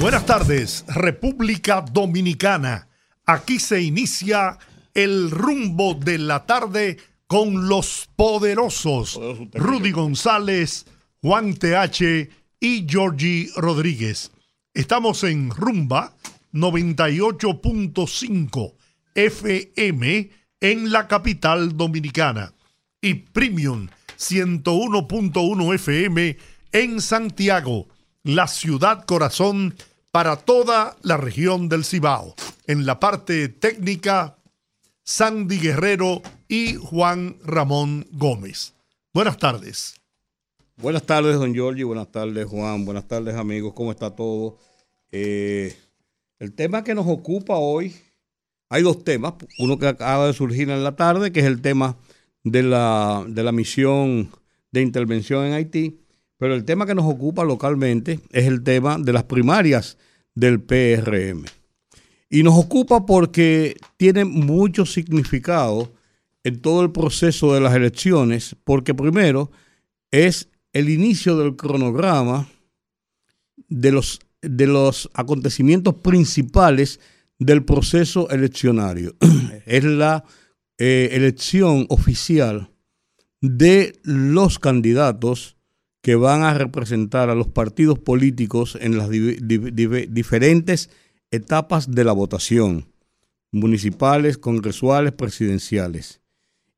Buenas tardes, República Dominicana. Aquí se inicia el rumbo de la tarde con los poderosos Rudy González, Juan TH y Georgie Rodríguez. Estamos en Rumba 98.5 FM en la capital dominicana y Premium 101.1 FM en Santiago la ciudad corazón para toda la región del Cibao. En la parte técnica, Sandy Guerrero y Juan Ramón Gómez. Buenas tardes. Buenas tardes, don Giorgi. Buenas tardes, Juan. Buenas tardes, amigos. ¿Cómo está todo? Eh, el tema que nos ocupa hoy, hay dos temas. Uno que acaba de surgir en la tarde, que es el tema de la, de la misión de intervención en Haití pero el tema que nos ocupa localmente es el tema de las primarias del PRM. Y nos ocupa porque tiene mucho significado en todo el proceso de las elecciones, porque primero es el inicio del cronograma de los, de los acontecimientos principales del proceso eleccionario. es la eh, elección oficial de los candidatos que van a representar a los partidos políticos en las diferentes etapas de la votación, municipales, congresuales, presidenciales.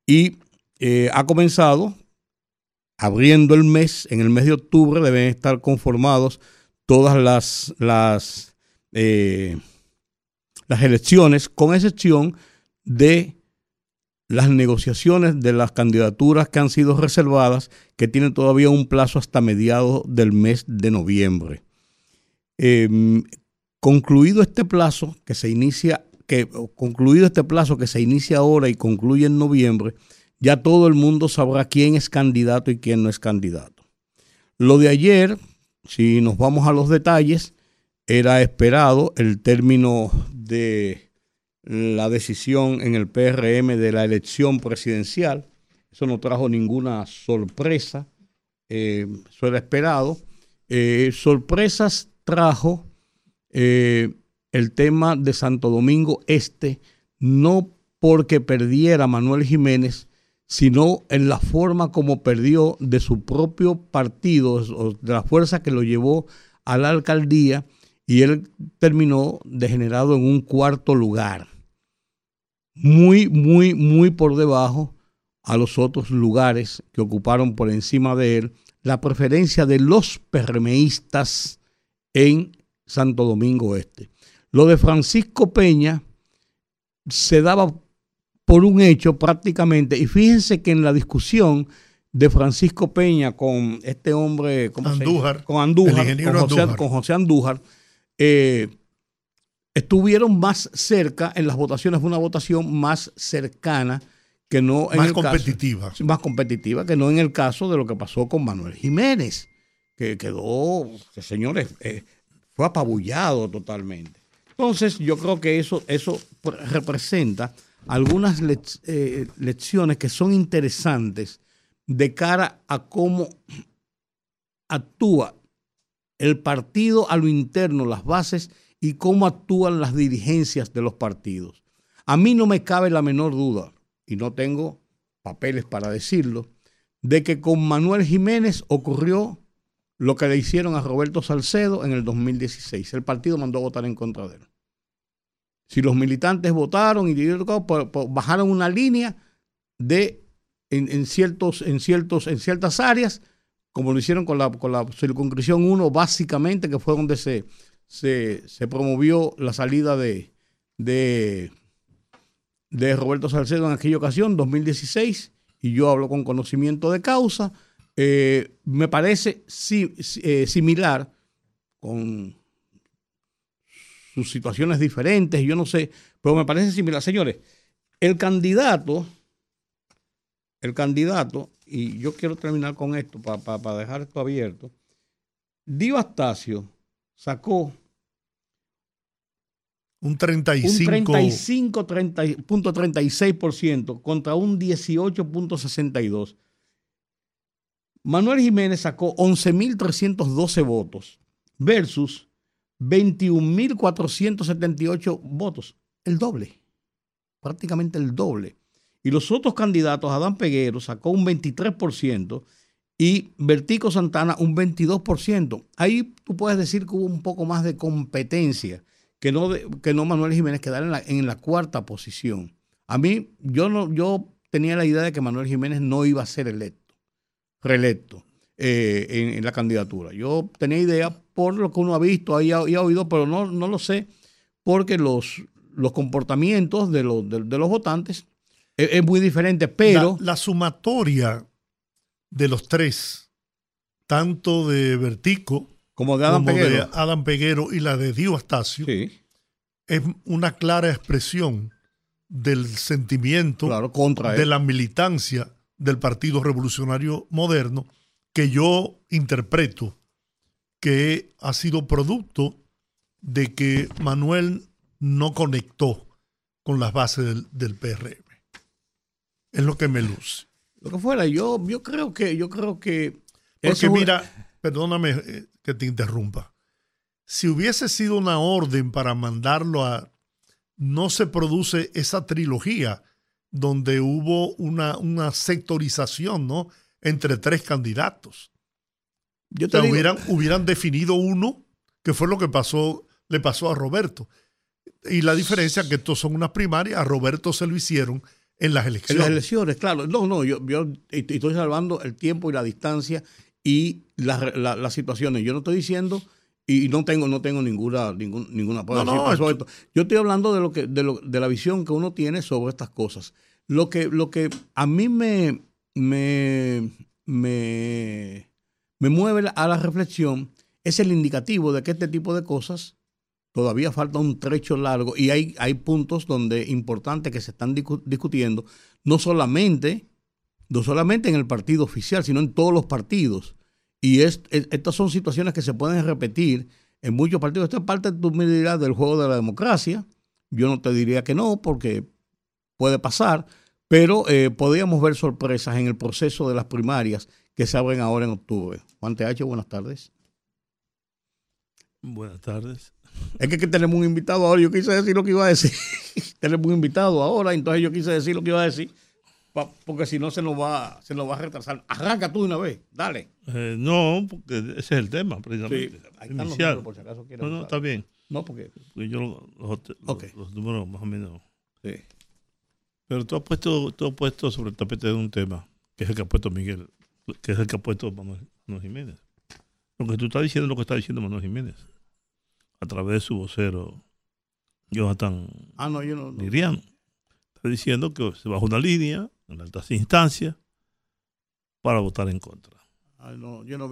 Y eh, ha comenzado abriendo el mes, en el mes de octubre deben estar conformados todas las, las, eh, las elecciones, con excepción de las negociaciones de las candidaturas que han sido reservadas, que tienen todavía un plazo hasta mediados del mes de noviembre. Em, concluido este plazo que se inicia, que concluido este plazo que se inicia ahora y concluye en noviembre, ya todo el mundo sabrá quién es candidato y quién no es candidato. Lo de ayer, si nos vamos a los detalles, era esperado el término de la decisión en el PRM de la elección presidencial. Eso no trajo ninguna sorpresa, eh, eso era esperado. Eh, sorpresas trajo eh, el tema de Santo Domingo Este, no porque perdiera Manuel Jiménez, sino en la forma como perdió de su propio partido, de la fuerza que lo llevó a la alcaldía, y él terminó degenerado en un cuarto lugar muy, muy, muy por debajo a los otros lugares que ocuparon por encima de él la preferencia de los permeístas en Santo Domingo Este. Lo de Francisco Peña se daba por un hecho prácticamente, y fíjense que en la discusión de Francisco Peña con este hombre, ¿cómo Andújar, con Andújar, con José, Andújar, eh, estuvieron más cerca en las votaciones, una votación más cercana que no en más el competitiva. Caso, más competitiva que no en el caso de lo que pasó con Manuel Jiménez, que quedó, señores, eh, fue apabullado totalmente. Entonces, yo creo que eso, eso representa algunas eh, lecciones que son interesantes de cara a cómo actúa el partido a lo interno, las bases y cómo actúan las dirigencias de los partidos. A mí no me cabe la menor duda, y no tengo papeles para decirlo, de que con Manuel Jiménez ocurrió lo que le hicieron a Roberto Salcedo en el 2016. El partido mandó a votar en contra de él. Si los militantes votaron y pues, pues, bajaron una línea de en, ciertos, en, ciertas áreas, como lo hicieron con la, con circunscripción 1, básicamente, que fue donde se, se, promovió la salida de, de, de, Roberto Salcedo en aquella ocasión, 2016, y yo hablo con conocimiento de causa. Eh, me parece eh, similar con sus situaciones diferentes, yo no sé, pero me parece similar. Señores, el candidato, el candidato, y yo quiero terminar con esto para dejar esto abierto, Dio Astacio sacó un 35. Un 35.36% contra un 18.62%. Manuel Jiménez sacó 11.312 votos versus 21.478 votos. El doble. Prácticamente el doble. Y los otros candidatos, Adán Peguero sacó un 23% y Vertico Santana un 22%. Ahí tú puedes decir que hubo un poco más de competencia que no, que no Manuel Jiménez quedara en la, en la cuarta posición. A mí, yo, no, yo tenía la idea de que Manuel Jiménez no iba a ser electo, reelecto eh, en, la candidatura. Yo tenía idea por lo que uno ha visto y ha, oído, pero no, no lo sé, porque los, los comportamientos de, los, de, los votantes es, muy diferente, pero... La, sumatoria de los tres, tanto de Vertico como de Adam, Peguero. Adam Peguero y la de Dio Astacio, es una clara expresión del sentimiento de la militancia del Partido Revolucionario Moderno que yo interpreto que ha sido producto de que Manuel no conectó con las bases del, del PRM. Es lo que me luce. Lo que fuera, yo, yo creo que, yo creo que. Porque mira, perdóname eh, que te interrumpa. Si hubiese sido una orden para mandarlo a. No se produce esa trilogía donde hubo una, una sectorización, ¿no? Entre tres candidatos. Yo te hubieran, hubieran definido uno, que fue lo que pasó, le pasó a Roberto. Y la diferencia es que estos son unas primarias, a Roberto se lo hicieron en las elecciones. En las elecciones, claro. No, no, yo, estoy salvando el tiempo y la distancia y las situaciones. Yo no estoy diciendo y no tengo no tengo ninguna ninguna prueba. Yo estoy hablando de lo que de, lo, de la visión que uno tiene sobre estas cosas. Lo que lo que a mí me me me, me mueve a la reflexión es el indicativo de que este tipo de cosas todavía falta un trecho largo y hay, hay puntos donde importantes que se están discutiendo, no solamente, no solamente en el partido oficial, sino en todos los partidos. Y estas son situaciones que se pueden repetir en muchos partidos. Esto es parte de tu medida del juego de la democracia. Yo no te diría que no, porque puede pasar, pero eh, podríamos ver sorpresas en el proceso de las primarias que se abren ahora en octubre. Juan TH, buenas tardes. Buenas tardes. Es que, tenemos un invitado ahora, yo quise decir lo que iba a decir. tenemos un invitado ahora, entonces yo quise decir lo que iba a decir, porque si no se nos va, se nos va a retrasar. Arranca tú de una vez, dale. Eh, no, porque ese es el tema, precisamente. ahí están los números, por si acaso No, no, está bien. No, porque... yo los, números más o menos... Sí. Pero tú has puesto, tú has puesto sobre el tapete de un tema, que es el que ha puesto Miguel, que es el que ha puesto Manuel, Manuel Jiménez. Lo que tú estás diciendo es lo que está diciendo Manuel Jiménez a través de su vocero, Jonathan ah, no, yo no, Está diciendo que se baja una línea en altas instancias para votar en contra.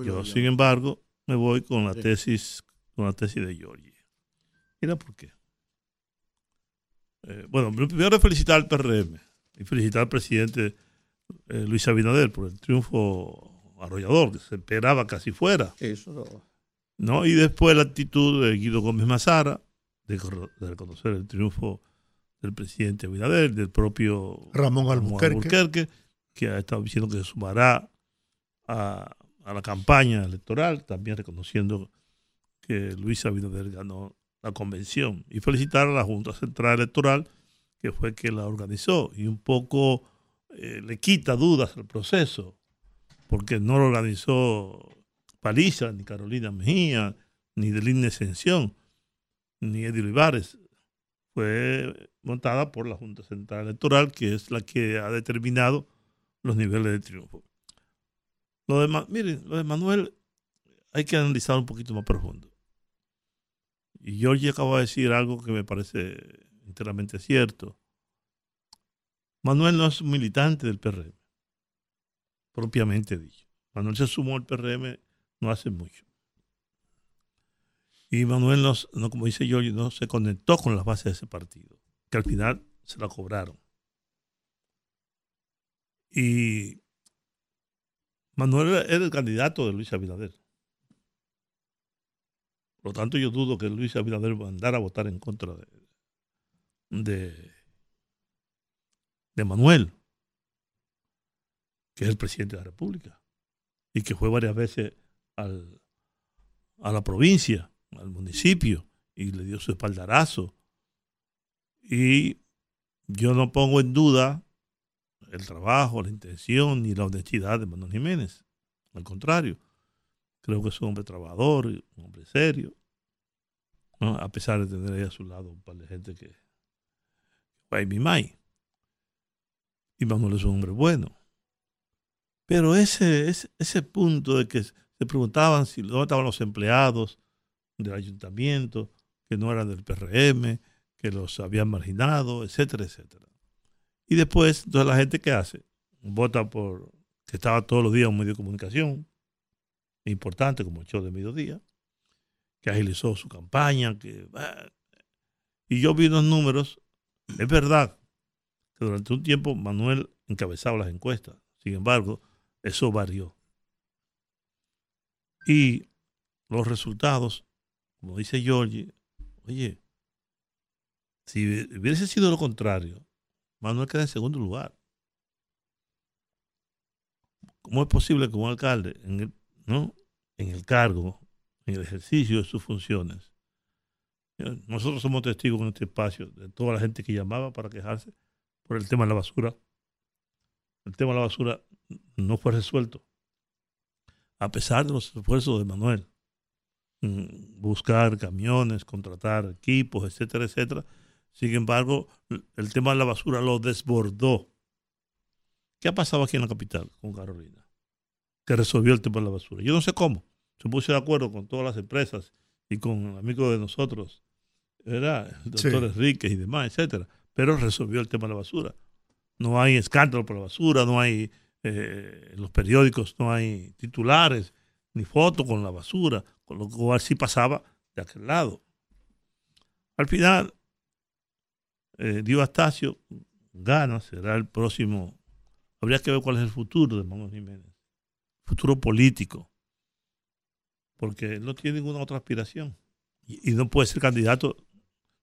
yo, sin embargo, me voy con la tesis con la tesis de Giorgi. Mira por qué. Eh, bueno, primero felicitar al PRM y felicitar al presidente eh, Luis Abinader por el triunfo arrollador que se esperaba casi fuera. Eso ¿no? Y después la actitud de Guido Gómez Mazara, de, reconocer el triunfo del presidente Abinader, del propio Ramón Albuquerque, que ha estado diciendo que se sumará a, la campaña electoral, también reconociendo que Luis Abinader ganó la convención. Y felicitar a la Junta Central Electoral, que fue quien la organizó, y un poco eh, le quita dudas al proceso, porque no lo organizó Paliza, ni Carolina Mejía, ni Deline Ascensión, ni Eddie Olivares. Fue montada por la Junta Central Electoral, que es la que ha determinado los niveles de triunfo. Lo de, miren, lo de Manuel hay que analizar un poquito más profundo. Y Georgie acaba de decir algo que me parece enteramente cierto. Manuel no es un militante del PRM, propiamente dicho. Manuel se sumó al PRM no hace mucho. Y Manuel, no, no, como dice Giorgio, no se conectó con las bases de ese partido, que al final se la cobraron. Y Manuel era el candidato de Luis Abinader. Por lo tanto, yo dudo que Luis Abinader mandara a votar en contra de, de, de Manuel, que es el presidente de la República, y que fue varias veces al, a la provincia, al municipio, y le dio su espaldarazo. Y yo no pongo en duda el trabajo, la intención ni la honestidad de Manuel Jiménez. Al contrario, creo que es un hombre trabajador, un hombre serio, a pesar de tener ahí a su lado un par de gente que va mi mai. Y Manuel es un hombre bueno. Pero ese, ese, ese punto de que se preguntaban si dónde estaban los empleados del ayuntamiento, que no eran del PRM, que los habían marginado, etcétera, etcétera. Y después, entonces la gente que hace, vota por que estaba todos los días un medio de comunicación importante como el show de mediodía, que agilizó su campaña, que y yo vi unos números, es verdad que durante un tiempo Manuel encabezaba las encuestas, sin embargo, eso varió. Y los resultados, como dice Georgie, oye, si hubiese sido lo contrario, Manuel queda en segundo lugar. ¿Cómo es posible que un alcalde, en el, ¿no? en el cargo, en el ejercicio de sus funciones, nosotros somos testigos en este espacio de toda la gente que llamaba para quejarse por el tema de la basura. El tema de la basura no fue resuelto, a pesar de los esfuerzos de Manuel. Buscar camiones, contratar equipos, etcétera, etcétera sin embargo, el tema de la basura lo desbordó. ¿Qué ha pasado aquí en la capital con Carolina? Que resolvió el tema de la basura. Yo no sé cómo. Se puso de acuerdo con todas las empresas y con amigos de nosotros, ¿verdad? Doctores Enrique y demás, etcétera. Pero resolvió el tema de la basura. No hay escándalo por la basura, no hay eh, en los periódicos, no hay titulares ni fotos con la basura, con lo cual sí pasaba de aquel lado. Al final, eh, Dio Astacio gana, será el próximo. Habría que ver cuál es el futuro de Manuel Jiménez. Futuro político. Porque él no tiene ninguna otra aspiración. Y, no puede ser candidato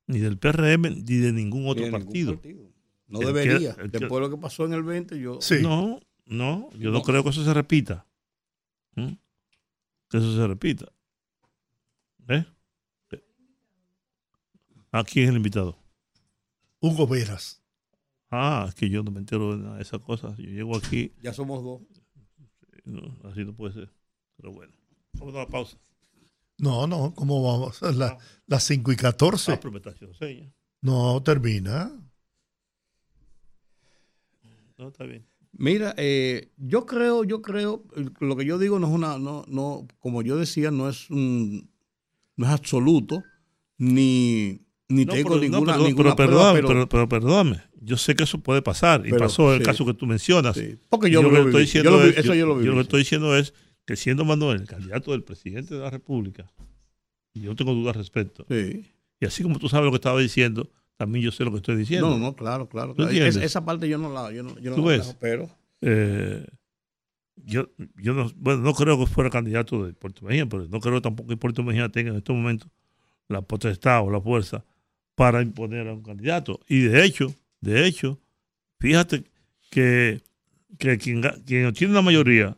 ni del PRM ni de ningún otro partido. No debería. Después de lo que pasó en el 20, yo. No, no, yo no, creo que eso se repita. ¿Mm? Que eso se repita. ¿Eh? Aquí es el invitado. Hugo Veras. Ah, es que yo no me entero de esas cosas. Yo llego aquí. Ya somos dos. así no puede ser. Pero bueno, vamos a dar pausa. No, no, ¿cómo vamos? La, las 5 y 14. Ah, pero No, termina. No, está bien. Mira, eh, yo creo, yo creo, lo que yo digo no es una, no, no, como yo decía, no es un, no es absoluto, ni, ni tengo ninguna, pero, pero, pero, perdóname, yo sé que eso puede pasar y pasó el caso que tú mencionas. porque yo, lo, que estoy diciendo es, eso yo, lo, yo lo que estoy diciendo es que siendo Manuel el candidato del presidente de la República, y yo no tengo dudas al respecto, y así como tú sabes lo que estaba diciendo, también yo sé lo que estoy diciendo. No, no, claro, claro. esa parte yo no la, yo no, yo no la pero... Eh, yo, yo no, bueno, no creo que fuera candidato de Puerto Mejía, pero no creo tampoco que Puerto Mejía tenga en estos momentos la potestad o la fuerza para imponer a un candidato. Y de hecho, de hecho, fíjate que, que quien, quien tiene la mayoría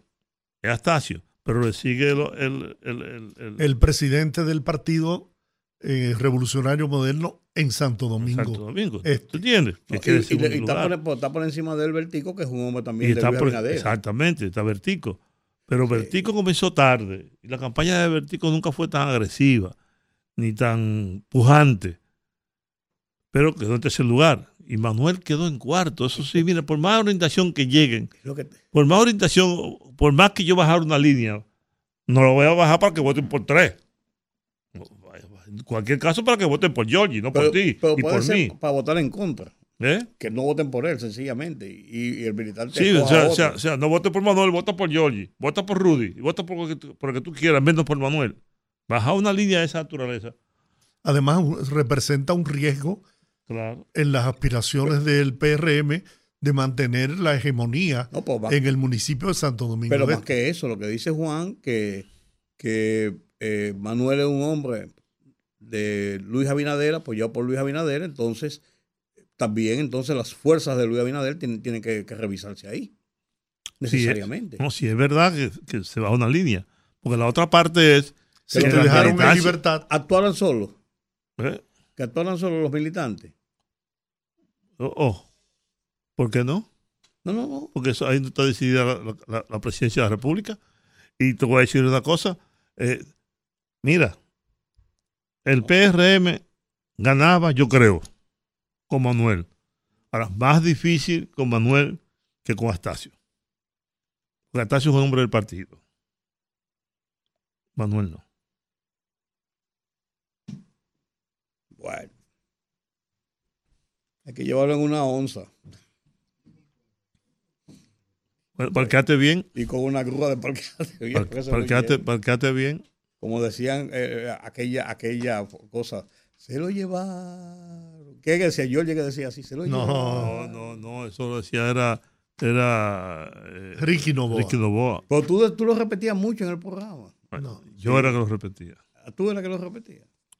es Astacio, pero le sigue el, el, el, presidente del partido eh, revolucionario moderno en Santo Domingo. Santo Domingo. Este. entiendes? y, está, por, encima del Vertico, que es un hombre también de está Exactamente, está Vertico. Pero Vertico comenzó tarde y la campaña de Vertico nunca fue tan agresiva ni tan pujante pero quedó en tercer lugar. Y Manuel quedó en cuarto. Eso sí, mira, por más orientación que lleguen, por más orientación, por más que yo bajar una línea, no lo voy a bajar para que voten por tres. Cualquier caso, para que voten por Georgie, no por ti y por mí. Para votar en contra. ¿Eh? Que no voten por él, sencillamente. Y, el militar Sí, o sea, sea, no vote por Manuel, vota por Georgie, vota por Rudy, vota por, por el que tú quieras, menos por Manuel. Bajar una línea de esa naturaleza. Además, representa un riesgo Claro. en las aspiraciones del PRM de mantener la hegemonía No, pues, va- en el municipio de Santo Domingo. Pero Este. más que eso, lo que dice Juan, que, que eh, Manuel es un hombre de Luis Abinader, apoyado por Luis Abinader, entonces también entonces las fuerzas de Luis Abinader tienen, tienen que, que revisarse ahí. Sí, Necesariamente. No, si es verdad que, que se baja una línea. Porque la otra parte es. Se que te la dejaron en libertad. Actuaran solos, ¿eh? que actuaran solos los militantes. Oh, oh. ¿Por qué no? No, no, no. Porque eso, ahí no está decidida la, la- la presidencia de la República. Y te voy a decir una cosa. eh, mira, el PRM ganaba, yo creo, con Manuel. Ahora, más difícil con Manuel que con Astacio. Porque Astacio es un hombre del partido. Manuel no. Bueno. Hay que llevarlo en una onza Bueno, Parqueate bien, y con una grúa de parqueate. par- parqueate, llega. parqueate bien. Como decían eh, aquella, aquella cosa, se lo llevaron. ¿Qué decía? Yo llegué a decir así, se lo No. llevaron. No, no, no, eso lo decía era, era eh, Ricky Novoa. Ricky Novoa. Pero tú, tú lo repetías mucho en el programa. No. Yo era que lo repetía. Tú eras que lo.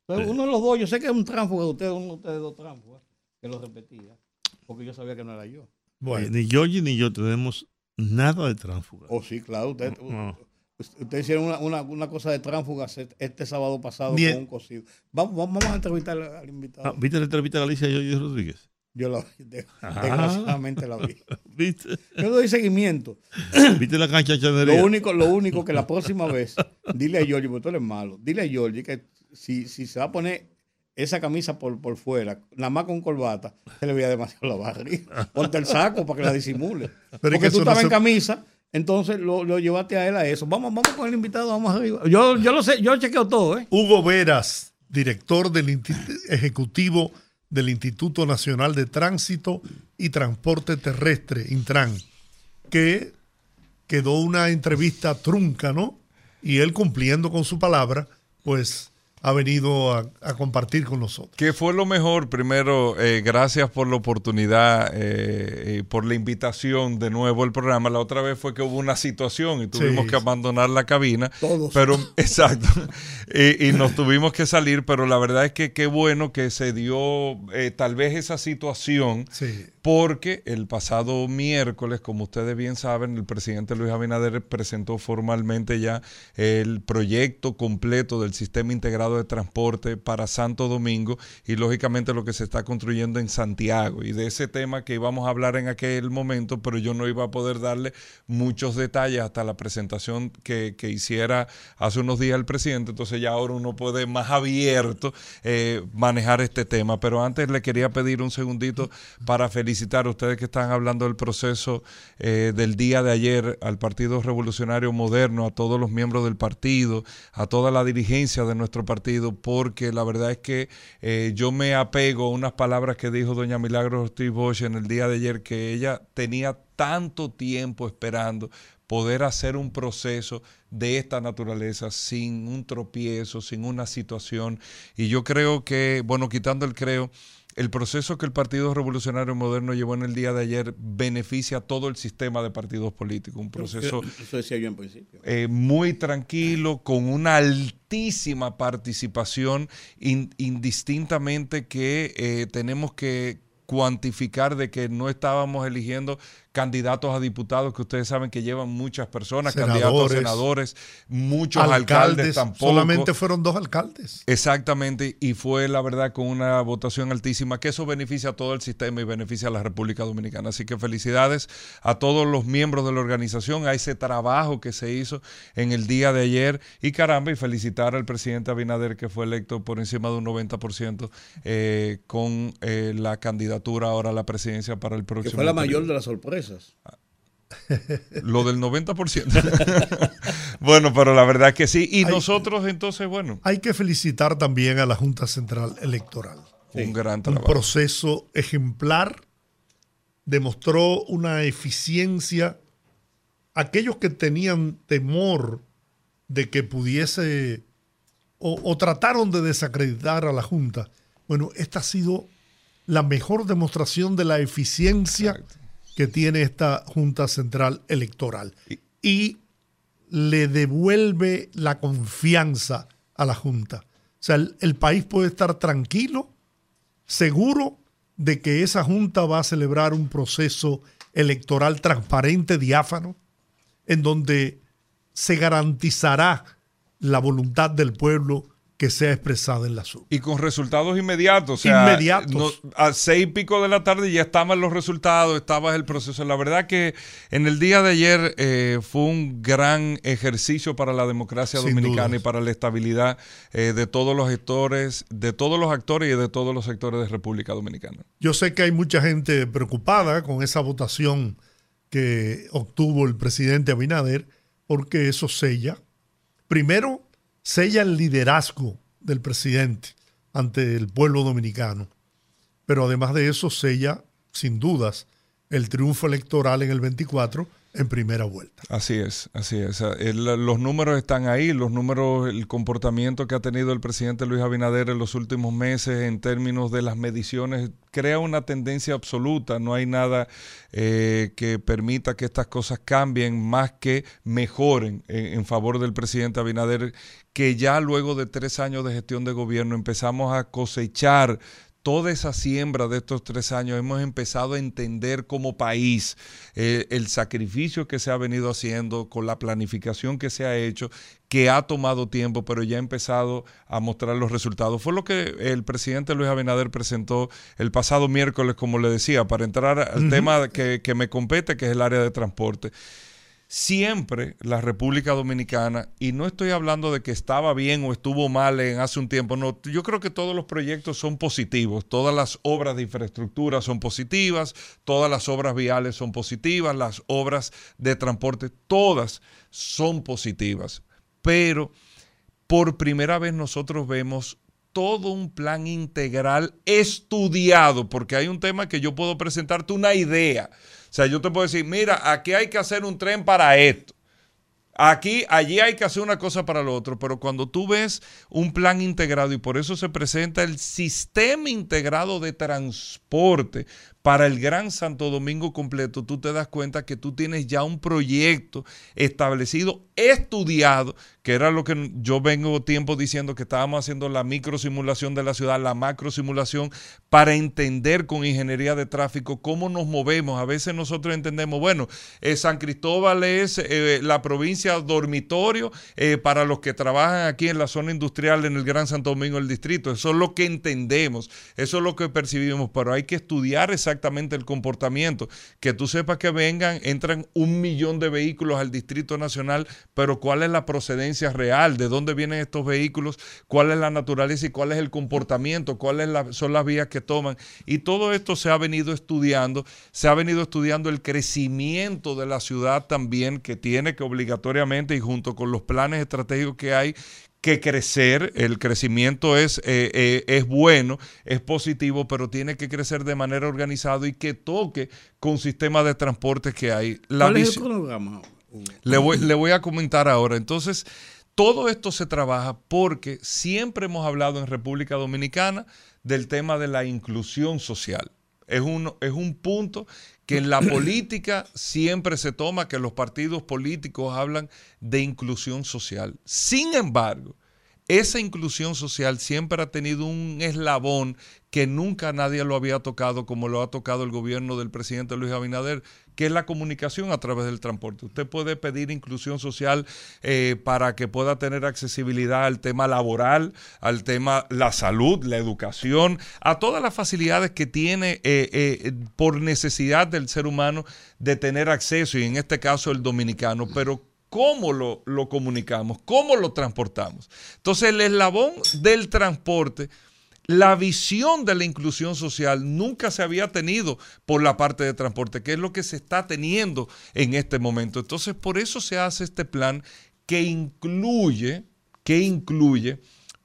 Pero Sí. Uno de los dos, yo sé que es un tránfuga de ustedes, uno de ustedes dos tránfugas, que lo repetía. Porque yo sabía que no era yo. Bueno, Ni Georgie ni yo tenemos nada de tránsfuga. Oh, sí, claro. Ustedes No. Usted hicieron una, una, una cosa de tránsfugas este sábado pasado con un cocido. Vamos, vamos a entrevistar al, al invitado. Ah, ¿Viste la entrevista de Alicia Georgie Rodríguez? Yo la vi, de- desgraciadamente la vi. ¿Viste? Yo doy seguimiento. ¿Viste la cancha chanería? Lo único, lo único que la próxima vez, dile a Giorgi, porque tú eres malo, dile a Giorgi que si, si se va a poner esa camisa por, por fuera, nada más con corbata, se le veía demasiado la barriga. Ponte el saco para que la disimule. Pero Porque que tú no estabas en camisa, entonces lo, lo llevaste a él a eso. Vamos, vamos con el invitado, vamos arriba. Yo, yo lo sé, yo chequeo todo, ¿eh? Hugo Veras, director del ejecutivo del Instituto Nacional de Tránsito y Transporte Terrestre, Intran, que quedó una entrevista trunca, ¿no? Y él cumpliendo con su palabra, pues ha venido a, a compartir con nosotros. ¿Qué fue lo mejor? Primero, eh, gracias por la oportunidad eh, y por la invitación de nuevo al programa. La otra vez fue que hubo una situación y tuvimos Sí, que abandonar la cabina. Todos. Pero, exacto. y, y nos tuvimos que salir, pero la verdad es que qué bueno que se dio eh, tal vez esa situación Sí. porque el pasado miércoles, como ustedes bien saben, el presidente Luis Abinader presentó formalmente ya el proyecto completo del sistema integrado de transporte para Santo Domingo y lógicamente lo que se está construyendo en Santiago. Y de ese tema que íbamos a hablar en aquel momento, pero yo no iba a poder darle muchos detalles hasta la presentación que, que hiciera hace unos días el presidente. Entonces ya ahora uno puede más abierto eh, manejar este tema. Pero antes le quería pedir un segundito para felicitar a ustedes que están hablando del proceso eh, del día de ayer al Partido Revolucionario Moderno, a todos los miembros del partido, a toda la dirigencia de nuestro partido, porque la verdad es que eh, yo me apego a unas palabras que dijo doña Milagros Ortiz Bosch en el día de ayer, que ella tenía tanto tiempo esperando poder hacer un proceso de esta naturaleza sin un tropiezo, sin una situación. Y yo creo que, bueno, quitando el creo, el proceso que el Partido Revolucionario Moderno llevó en el día de ayer beneficia a todo el sistema de partidos políticos. Un proceso Eso decía yo en principio. eh, muy tranquilo, con una altísima participación, in- indistintamente que eh, tenemos que cuantificar de que no estábamos eligiendo candidatos a diputados que ustedes saben que llevan muchas personas, candidatos a Senadores. muchos alcaldes, tampoco. solamente fueron dos alcaldes. Exactamente, y fue la verdad con una votación altísima, que eso beneficia a todo el sistema y beneficia a la República Dominicana. Así que felicidades a todos los miembros de la organización, a ese trabajo que se hizo en el día de ayer. Y caramba, y felicitar al presidente Abinader que fue electo por encima de un 90% eh, con eh, la candidatura ahora a la presidencia para el Que próximo. fue la periodo. mayor de las sorpresas. Lo del 90%. bueno, pero la verdad que sí. Y nosotros entonces, bueno, Hay que felicitar también a la Junta Central Electoral. un gran un trabajo. proceso ejemplar, demostró una eficiencia. Aquellos que tenían temor de que pudiese o, trataron de desacreditar a la Junta. Bueno, esta ha sido la mejor demostración de la eficiencia que tiene esta Junta Central Electoral. Y le devuelve la confianza a la Junta. O sea, el, país puede estar tranquilo, seguro de que esa Junta va a celebrar un proceso electoral transparente, diáfano, en donde se garantizará la voluntad del pueblo que sea expresada en la SUB. Y con resultados inmediatos. O sea, inmediatos. a seis y pico de la tarde ya estaban los resultados, estaba el proceso. La verdad que en el día de ayer eh, fue un gran ejercicio para la democracia dominicana y para la estabilidad eh, de todos los actores, de todos los actores y de todos los sectores de República Dominicana. Yo sé que hay mucha gente preocupada con esa votación que obtuvo el presidente Abinader, porque eso sella, primero, sella el liderazgo del presidente ante el pueblo dominicano. Pero además de eso, sella, sin dudas, el triunfo electoral en el 24 en primera vuelta. Así es, así es. los números están ahí, los números, el comportamiento que ha tenido el presidente Luis Abinader en los últimos meses en términos de las mediciones crea una tendencia absoluta. No hay nada eh, que permita que estas cosas cambien más que mejoren en favor del presidente Abinader, que ya luego de tres años de gestión de gobierno empezamos a cosechar toda esa siembra de estos tres años hemos empezado a entender como país eh, el sacrificio que se ha venido haciendo con la planificación que se ha hecho, que ha tomado tiempo, pero ya ha empezado a mostrar los resultados. Fue lo que el presidente Luis Abinader presentó el pasado miércoles, como le decía, para entrar al tema que, que me compete, que es el área de transporte siempre la República Dominicana, y no estoy hablando de que estaba bien o estuvo mal en hace un tiempo, no, yo creo que todos los proyectos son positivos, todas las obras de infraestructura son positivas, todas las obras viales son positivas, las obras de transporte, todas son positivas, pero por primera vez nosotros vemos todo un plan integral estudiado, porque hay un tema que yo puedo presentarte una idea, sea, yo te puedo decir, mira, aquí hay que hacer un tren para esto. Aquí, allí hay que hacer una cosa para lo otro, pero cuando tú ves un plan integrado y por eso se presenta el sistema integrado de transporte para el Gran Santo Domingo completo, tú te das cuenta que tú tienes ya un proyecto establecido, estudiado, que era lo que yo vengo tiempo diciendo que estábamos haciendo la microsimulación de la ciudad, la macrosimulación, para entender con ingeniería de tráfico cómo nos movemos. A veces nosotros entendemos, bueno, eh, San Cristóbal es eh, la provincia dormitorio eh, para los que trabajan aquí en la zona industrial en el Gran Santo Domingo, el distrito. Eso es lo que entendemos, eso es lo que percibimos, pero hay que estudiar exactamente exactamente el comportamiento. Que tú sepas que vengan, entran un millón de vehículos al Distrito Nacional, pero ¿cuál es la procedencia real? ¿De dónde vienen estos vehículos? ¿Cuál es la naturaleza y cuál es el comportamiento? ¿Cuáles son las vías que toman? Y todo esto se ha venido estudiando, se ha venido estudiando el crecimiento de la ciudad también, que tiene que obligatoriamente y junto con los planes estratégicos que hay, que crecer, el crecimiento es, eh, eh, es bueno, es positivo, pero tiene que crecer de manera organizada y que toque con sistemas de transporte que hay. La ¿Cuál es el cronograma? Le voy, le voy a comentar ahora. Entonces, todo esto se trabaja porque siempre hemos hablado en República Dominicana del tema de la inclusión social. Es un, es un punto que en la política siempre se toma, que los partidos políticos hablan de inclusión social. Sin embargo, esa inclusión social siempre ha tenido un eslabón que nunca nadie lo había tocado como lo ha tocado el gobierno del presidente Luis Abinader, que es la comunicación a través del transporte. Usted puede pedir inclusión social eh, para que pueda tener accesibilidad al tema laboral, al tema la salud, la educación, a todas las facilidades que tiene eh, eh, por necesidad del ser humano de tener acceso, y en este caso el dominicano, pero cómo lo, lo, comunicamos, cómo lo transportamos. Entonces, el eslabón del transporte, la visión de la inclusión social nunca se había tenido por la parte de transporte, que es lo que se está teniendo en este momento. Entonces, por eso se hace este plan que incluye, que incluye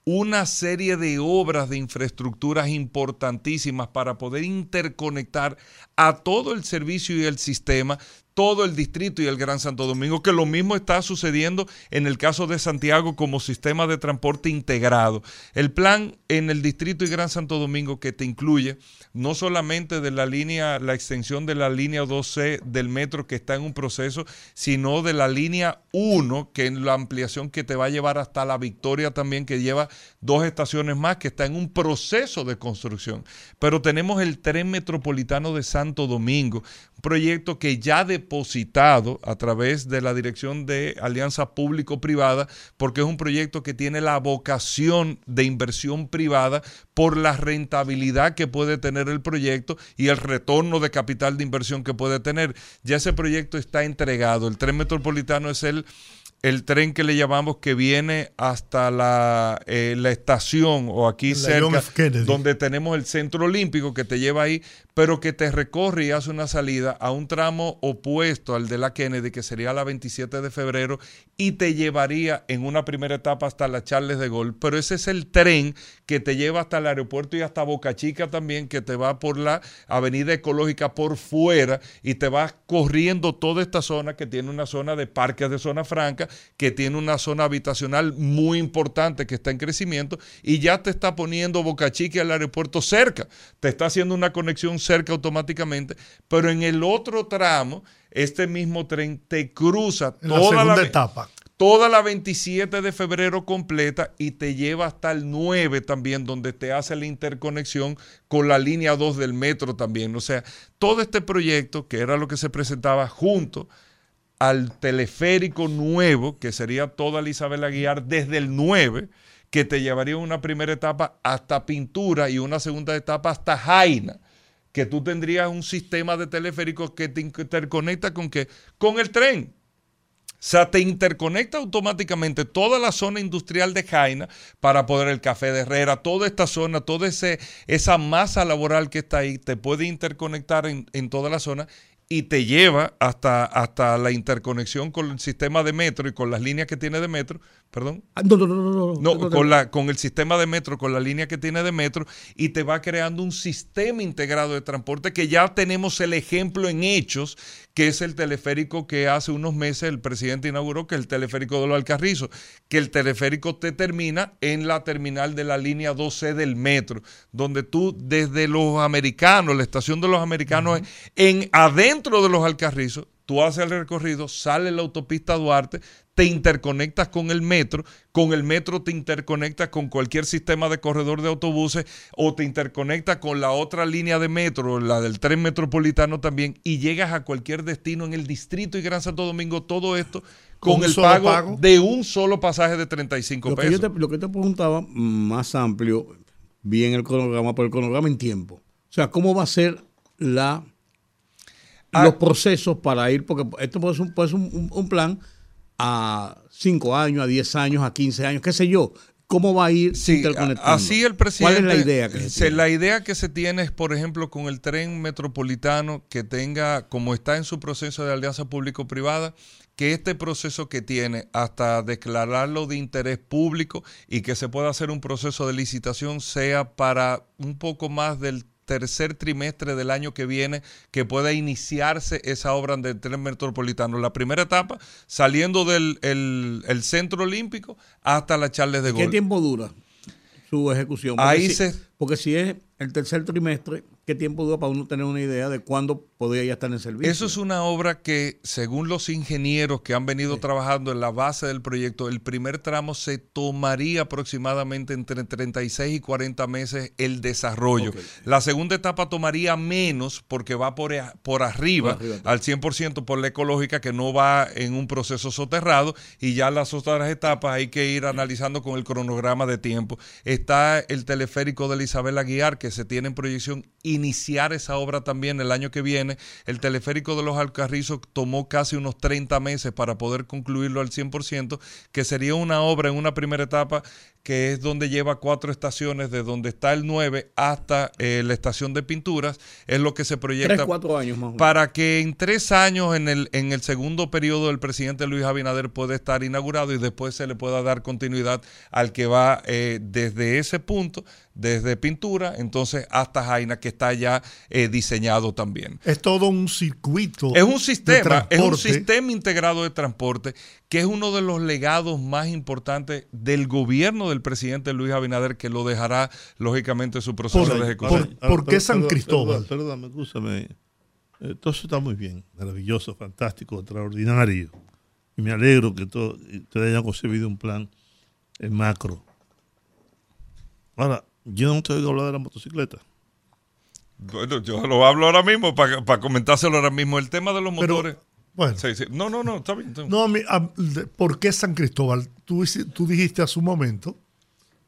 una serie de obras de infraestructuras importantísimas para poder interconectar a todo el servicio y el sistema todo el distrito y el Gran Santo Domingo, que lo mismo está sucediendo en el caso de Santiago como sistema de transporte integrado. El plan en el distrito y Gran Santo Domingo que te incluye no solamente de la línea, la extensión de la línea 2C del metro que está en un proceso, sino de la línea 1, que es la ampliación que te va a llevar hasta la Victoria también, que lleva dos estaciones más, que está en un proceso de construcción. Pero tenemos el tren metropolitano de Santo Domingo, proyecto que ya depositado a través de la Dirección de Alianza Público-Privada, porque es un proyecto que tiene la vocación de inversión privada por la rentabilidad que puede tener el proyecto y el retorno de capital de inversión que puede tener. Ya ese proyecto está entregado. El tren metropolitano es el el tren que le llamamos que viene hasta la, eh, la estación o aquí cerca, donde tenemos el centro olímpico que te lleva ahí, pero que te recorre y hace una salida a un tramo opuesto al de la Kennedy, que sería la 27 de febrero, y te llevaría en una primera etapa hasta la Charles de Gaulle. Pero ese es el tren que te lleva hasta el aeropuerto y hasta Boca Chica también, que te va por la avenida ecológica por fuera y te va corriendo toda esta zona que tiene una zona de parques de zona franca, que tiene una zona habitacional muy importante que está en crecimiento y ya te está poniendo Boca Chica al aeropuerto cerca. Te está haciendo una conexión cerca automáticamente, pero en el otro tramo, este mismo tren te cruza toda la, etapa. Toda la 27 de febrero completa y te lleva hasta el 9 también, donde te hace la interconexión con la línea 2 del metro también. O sea, todo este proyecto, que era lo que se presentaba junto al teleférico nuevo, que sería toda la Isabel Aguiar desde el 9, que te llevaría una primera etapa hasta Pintura y una segunda etapa hasta Jaina que tú tendrías un sistema de teleféricos que te interconecta con qué? Con el tren. Sea, te interconecta automáticamente toda la zona industrial de Jaina para poder el café de Herrera, toda esta zona, toda esa masa laboral que está ahí, te puede interconectar en, en toda la zona y te lleva hasta, hasta la interconexión con el sistema de metro y con las líneas que tiene de metro, perdón. Ah, no, no, no, no. No, no con, la, con el sistema de metro, con la línea que tiene de metro y te va creando un sistema integrado de transporte que ya tenemos el ejemplo en hechos, que es el teleférico que hace unos meses el presidente inauguró, que es el teleférico de los Alcarrizos, que el teleférico te termina en la terminal de la línea 12 del metro, donde tú desde los americanos, la estación de los americanos, en adentro, dentro de los Alcarrizos, tú haces el recorrido, sale la autopista Duarte, te interconectas con el metro, con el metro te interconectas con cualquier sistema de corredor de autobuses o te interconectas con la otra línea de metro, la del tren metropolitano también, y llegas a cualquier destino en el distrito y Gran Santo Domingo, todo esto con, el pago, de un solo pasaje de 35 pesos. Que lo que te preguntaba, más amplio, bien el cronograma, pero el cronograma en tiempo. O sea, ¿cómo va a ser la Ah. los procesos para ir, porque esto puede ser, un, plan a 5 años, a 10 años, a 15 años, qué sé yo. ¿Cómo va a ir interconectando? Así el presidente. ¿Cuál es la idea que se tiene? La idea que se tiene es, por ejemplo, con el tren metropolitano que tenga, como está en su proceso de alianza público-privada, que este proceso que tiene hasta declararlo de interés público y que se pueda hacer un proceso de licitación sea para un poco más del tercer trimestre del año que viene que pueda iniciarse esa obra del tren metropolitano. La primera etapa, saliendo del el, centro olímpico hasta la Charles de Gaulle. ¿Qué tiempo dura su ejecución? Ahí se... Porque si es el tercer trimestre, ¿qué tiempo dura para uno tener una idea de cuándo podría ya estar en servicio? Eso es una obra que, según los ingenieros que han venido trabajando en la base del proyecto, el primer tramo se tomaría aproximadamente entre 36 y 40 meses el desarrollo. La segunda etapa tomaría menos porque va por, por arriba, al 100% por la ecológica que no va en un proceso soterrado y ya las otras etapas hay que ir analizando con el cronograma de tiempo. Está el teleférico de Isabel Aguiar que se tiene en proyección iniciar esa obra también el año que viene. El teleférico de los Alcarrizos tomó casi unos 30 meses para poder concluirlo al 100%, que sería una obra en una primera etapa que es donde lleva cuatro estaciones, de donde está el 9 hasta eh, la estación de pinturas, es lo que se proyecta. Tres, cuatro años más. Para que en tres años, en el, en el segundo periodo del presidente Luis Abinader pueda estar inaugurado y después se le pueda dar continuidad al que va eh, desde ese punto, desde pintura, entonces hasta Jaina, que está ya eh, diseñado también. Es todo un circuito. Es un sistema, es un sistema integrado de transporte que es uno de los legados más importantes del gobierno del presidente Luis Abinader, que lo dejará, lógicamente, su proceso de ejecución. ¿Por, qué San Cristóbal? Perdóname, escúchame. Eh, todo eso está muy bien, maravilloso, fantástico, extraordinario. Y me alegro que todo, ustedes hayan concebido un plan en macro. Ahora, yo no te oigo hablar de la motocicleta. Bueno, yo lo hablo ahora mismo para, comentárselo ahora mismo. El tema de los motores. Bueno. No, no, no, está bien. No, ¿por qué San Cristóbal? Tú, tú dijiste hace un momento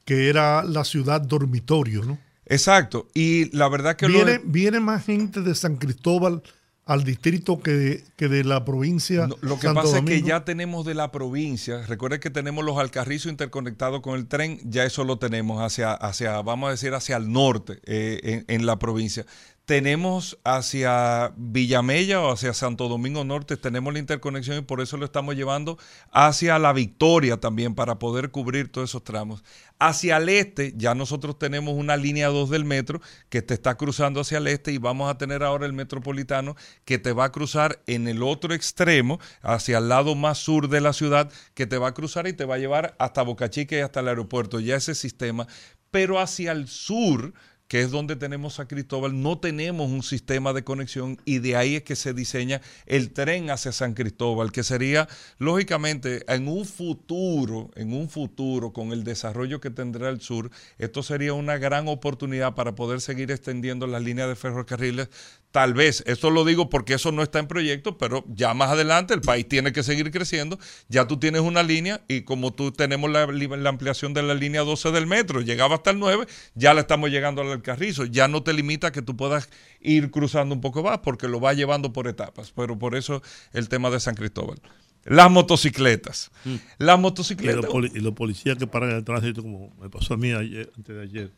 que era la ciudad dormitorio, ¿no? Exacto. Y la verdad que... Viene, viene más gente de San Cristóbal al distrito que, que, de la provincia. lo que pasa es que ya tenemos de la provincia, recuerden que tenemos los alcarrizos interconectados con el tren, ya eso lo tenemos hacia, hacia vamos a decir, hacia el norte eh, en, en, la provincia tenemos hacia Villamella o hacia Santo Domingo Norte, tenemos la interconexión y por eso lo estamos llevando hacia La Victoria también para poder cubrir todos esos tramos. Hacia el este ya nosotros tenemos una línea 2 del metro que te está cruzando hacia el este y vamos a tener ahora el metropolitano que te va a cruzar en el otro extremo, hacia el lado más sur de la ciudad, que te va a cruzar y te va a llevar hasta Boca Chica y hasta el aeropuerto, ya ese sistema, pero hacia el sur que es donde tenemos a Cristóbal, no tenemos un sistema de conexión y de ahí es que se diseña el tren hacia San Cristóbal, que sería, lógicamente, en un futuro, en un futuro, con el desarrollo que tendrá el sur, esto sería una gran oportunidad para poder seguir extendiendo las líneas de ferrocarriles Tal vez, eso lo digo porque eso no está en proyecto, pero ya más adelante el país tiene que seguir creciendo. Ya tú tienes una línea y como tú tenemos la, ampliación de la línea 12 del metro, llegaba hasta el 9, ya le estamos llegando al carrizo. Ya no te limita a que tú puedas ir cruzando un poco más porque lo va llevando por etapas. Pero por eso el tema de San Cristóbal. Las motocicletas. Mm. Las motocicletas. Y los, policías que paran el tránsito, como me pasó a mí ayer, antes de ayer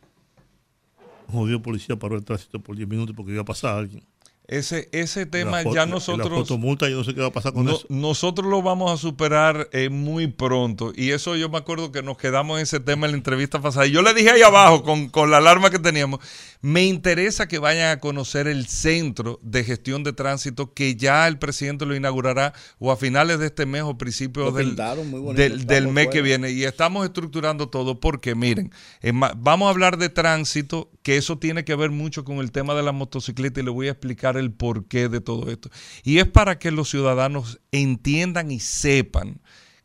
un jodido policía paró el tránsito por 10 minutos porque iba a pasar alguien. Ese, ese tema ya nosotros. La fotomulta, yo no sé qué va a pasar con eso. Nosotros lo vamos a superar eh, muy pronto. Y eso yo me acuerdo que nos quedamos en ese tema en la entrevista pasada. Y yo le dije ahí abajo, con, con la alarma que teníamos, me interesa que vayan a conocer el centro de gestión de tránsito que ya el presidente lo inaugurará o a finales de este mes o principios del, del, mes que viene. Y estamos estructurando todo porque, miren, vamos a hablar de tránsito, que eso tiene que ver mucho con el tema de la motocicleta y le voy a explicar el porqué de todo esto. Y es para que los ciudadanos entiendan y sepan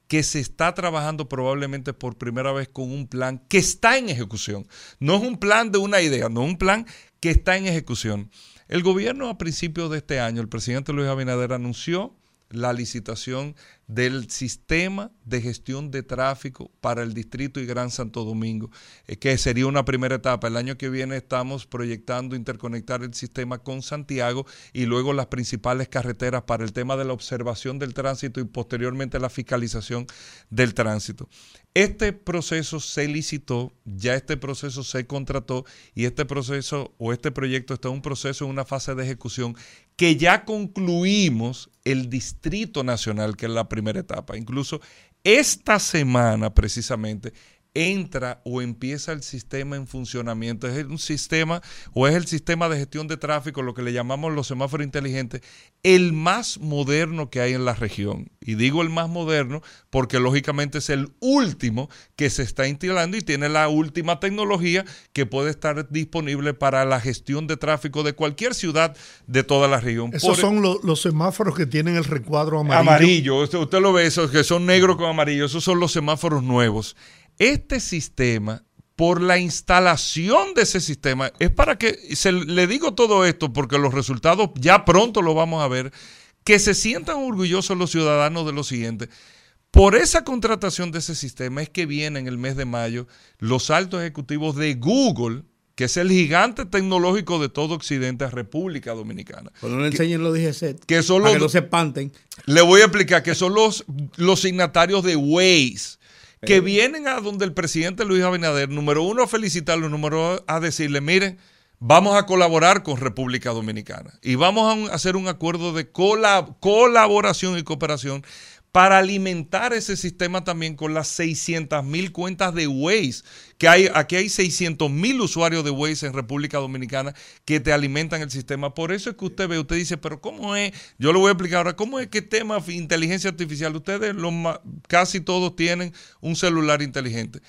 que se está trabajando probablemente por primera vez con un plan que está en ejecución. No es un plan de una idea, no es un plan que está en ejecución. El gobierno a principios de este año, el presidente Luis Abinader anunció la licitación del sistema de gestión de tráfico para el distrito y Gran Santo Domingo, eh, que sería una primera etapa. El año que viene estamos proyectando interconectar el sistema con Santiago y luego las principales carreteras para el tema de la observación del tránsito y posteriormente la fiscalización del tránsito. Este proceso se licitó, ya este proceso se contrató y este proceso o este proyecto está en un proceso en una fase de ejecución que ya concluimos el Distrito Nacional, que es la primera etapa. Incluso esta semana precisamente entra o empieza el sistema en funcionamiento. Es un sistema o es el sistema de gestión de tráfico, lo que le llamamos los semáforos inteligentes, el más moderno que hay en la región. Y digo el más moderno porque lógicamente es el último que se está instalando y tiene la última tecnología que puede estar disponible para la gestión de tráfico de cualquier ciudad de toda la región. Esos son los semáforos que tienen el recuadro amarillo. Amarillo, usted, usted lo ve, esos que son negros con amarillo, esos son los semáforos nuevos. Este sistema, por la instalación de ese sistema, es para que, se, le digo todo esto porque los resultados ya pronto lo vamos a ver, que se sientan orgullosos los ciudadanos de lo siguiente. Por esa contratación de ese sistema es que viene en el mes de mayo los altos ejecutivos de Google, que es el gigante tecnológico de todo Occidente, a República Dominicana. Cuando no enseñen los DGC, que son los, que no se espanten. Le voy a explicar que son los, los signatarios de Waze que vienen a donde el presidente Luis Abinader, número uno, a felicitarlo, número dos, a decirle, miren, vamos a colaborar con República Dominicana y vamos a hacer un acuerdo de colaboración y cooperación para alimentar ese sistema también con las 600 mil cuentas de Waze, que hay, aquí hay 600 mil usuarios de Waze en República Dominicana que te alimentan el sistema. Por eso es que usted ve, usted dice, pero ¿cómo es? Yo le voy a explicar ahora, ¿cómo es que tema inteligencia artificial? Ustedes casi todos tienen un celular inteligente.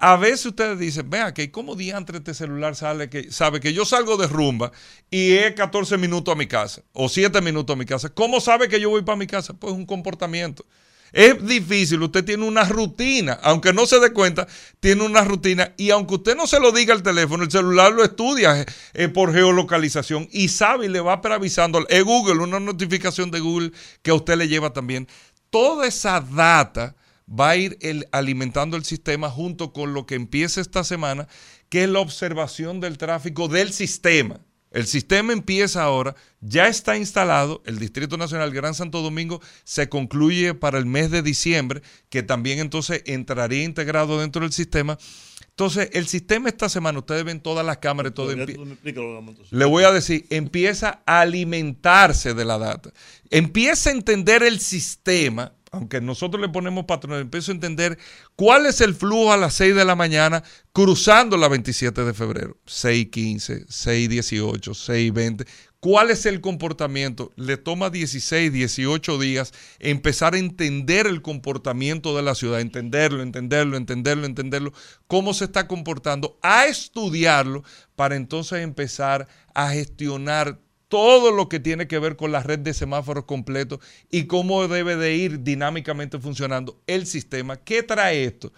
A veces ustedes dicen, vea que como diantre este celular sale que sabe que yo salgo de rumba y es 14 minutos a mi casa o 7 minutos a mi casa. ¿Cómo sabe que yo voy para mi casa? Pues un comportamiento. Es difícil, usted tiene una rutina, aunque no se dé cuenta, tiene una rutina y aunque usted no se lo diga al teléfono, el celular lo estudia eh, por geolocalización y sabe y le va avisando, es Google, una notificación de Google que a usted le lleva también. Toda esa data va a ir alimentando el sistema junto con lo que empieza esta semana, que es la observación del tráfico del sistema. El sistema empieza ahora, ya está instalado, el Distrito Nacional Gran Santo Domingo se concluye para el mes de diciembre, que también entonces entraría integrado dentro del sistema. Entonces, el sistema esta semana, ustedes ven todas las cámaras, todo le voy a decir, empieza a alimentarse de la data, empieza a entender el sistema, aunque nosotros le ponemos patrón, empiezo a entender cuál es el flujo a las 6 de la mañana cruzando la 27 de febrero. 6.15, 6.18, 6.20. ¿Cuál es el comportamiento? Le toma 16, 18 días empezar a entender el comportamiento de la ciudad, entenderlo, entenderlo, entenderlo, entenderlo, cómo se está comportando, a estudiarlo para entonces empezar a gestionar todo lo que tiene que ver con la red de semáforos completos y cómo debe de ir dinámicamente funcionando el sistema. ¿Qué trae esto?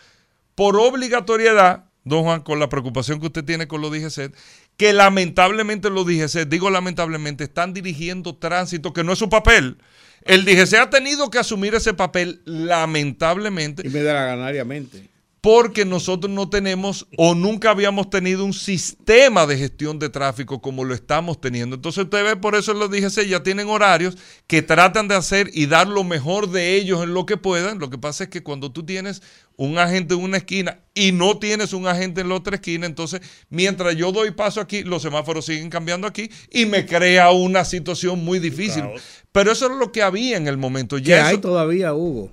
Por obligatoriedad, don Juan, con la preocupación que usted tiene con los DGC, que lamentablemente los DGC, digo lamentablemente, están dirigiendo tránsito que no es su papel. El DGC ha tenido que asumir ese papel lamentablemente. Y me da ganariamente porque nosotros no tenemos o nunca habíamos tenido un sistema de gestión de tráfico como lo estamos teniendo. Entonces usted ve, por eso lo dije, ya tienen horarios que tratan de hacer y dar lo mejor de ellos en lo que puedan. Lo que pasa es que cuando tú tienes un agente en una esquina y no tienes un agente en la otra esquina, entonces mientras yo doy paso aquí, los semáforos siguen cambiando aquí y me crea una situación muy difícil. Pero eso es lo que había en el momento. Ya ¿Qué hay todavía, Hugo?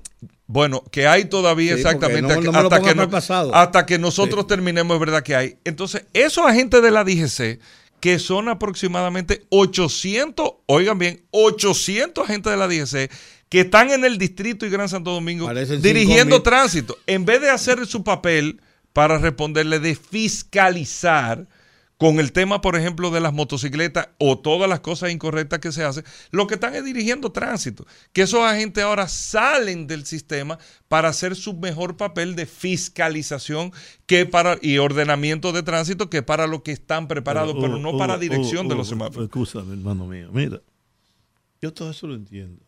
Bueno, que hay todavía exactamente hasta, que hasta que nosotros terminemos, es verdad que hay. Entonces, esos agentes de la DGC, que son aproximadamente 800, oigan bien, 800 agentes de la DGC, que están en el distrito y Gran Santo Domingo dirigiendo tránsito, en vez de hacer su papel para responderle de fiscalizar, con el tema, por ejemplo, de las motocicletas o todas las cosas incorrectas que se hacen, lo que están es dirigiendo tránsito. Que esos agentes ahora salen del sistema para hacer su mejor papel de fiscalización que para, y ordenamiento de tránsito que para lo que están preparados, pero, no para dirección de los semáforos. Escúchame, hermano mío. Mira, yo todo eso lo entiendo.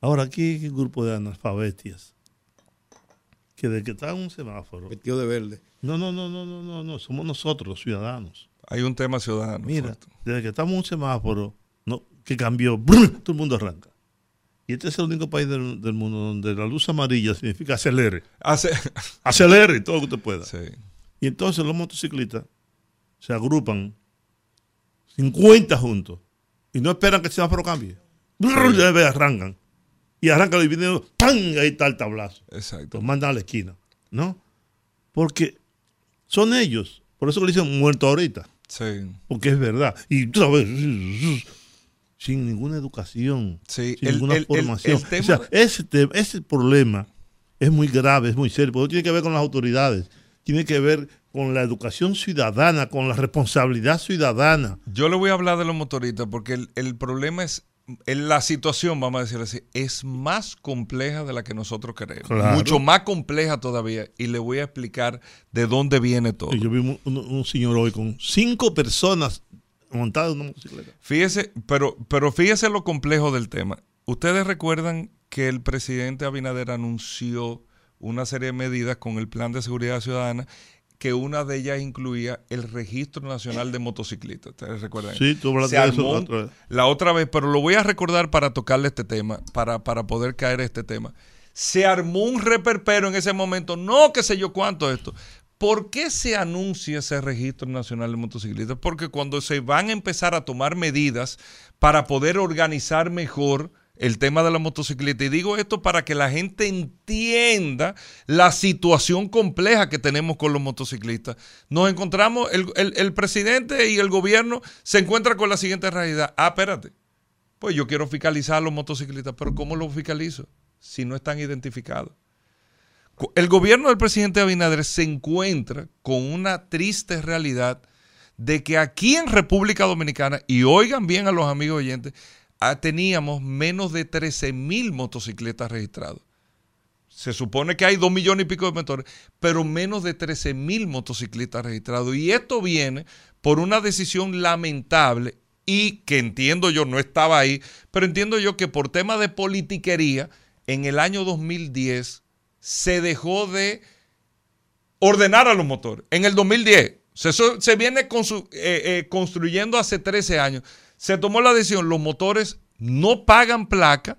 Ahora, aquí hay un grupo de analfabetias que de que está en un semáforo. Vestido de verde no, no, no, no, no, no, somos nosotros los ciudadanos. Hay un tema ciudadano. Mira, desde que estamos en un semáforo no, que cambió, todo el mundo arranca. Y este es el único país del, mundo donde la luz amarilla significa acelere. acelere todo lo que usted pueda. Y entonces los motociclistas se agrupan 50 juntos y no esperan que el semáforo cambie. Sí. arrancan. Y arrancan y vienen, ¡pam! Ahí está el tablazo. Exacto. Los mandan a la esquina. ¿No? Porque son ellos. Por eso le dicen muerto ahorita. Sí. Porque es verdad. Y otra vez, sin ninguna educación, sin ninguna formación. o sea, ese, ese problema es muy grave, es muy serio, porque tiene que ver con las autoridades, tiene que ver con la educación ciudadana, con la responsabilidad ciudadana. Yo le voy a hablar de los motoristas porque el, el problema es la situación, vamos a decir así, es más compleja de la que nosotros queremos. Mucho más compleja todavía. Y le voy a explicar de dónde viene todo. yo vi un, señor hoy con cinco personas montadas en una motocicleta. Fíjese, pero, pero fíjese lo complejo del tema. Ustedes recuerdan que el presidente Abinader anunció una serie de medidas con el plan de seguridad ciudadana que una de ellas incluía el registro nacional de motociclistas. ¿Ustedes recuerdan? Sí, tú hablaste de eso la otra vez. La otra vez, pero lo voy a recordar para tocarle este tema, para, para poder caer este tema. Se armó un reperpero en ese momento, no qué sé yo cuánto esto. ¿Por qué se anuncia ese registro nacional de motociclistas? Porque cuando se van a empezar a tomar medidas para poder organizar mejor el tema de la motocicleta. Y digo esto para que la gente entienda la situación compleja que tenemos con los motociclistas. Nos encontramos, el, el, presidente y el gobierno se encuentran con la siguiente realidad. Ah, espérate. Pues yo quiero fiscalizar a los motociclistas, pero ¿cómo los fiscalizo si no están identificados? El gobierno del presidente Abinader se encuentra con una triste realidad de que aquí en República Dominicana, y oigan bien a los amigos oyentes, teníamos menos de 13 mil motocicletas registradas. Se supone que hay 2 millones y pico de motores, pero menos de 13 mil motocicletas registrados. Y esto viene por una decisión lamentable y que entiendo yo, no estaba ahí, pero entiendo yo que por tema de politiquería, en el año 2010 se dejó de ordenar a los motores. En el 2010, eso se viene eh, eh, construyendo hace 13 años se tomó la decisión, los motores no pagan placa,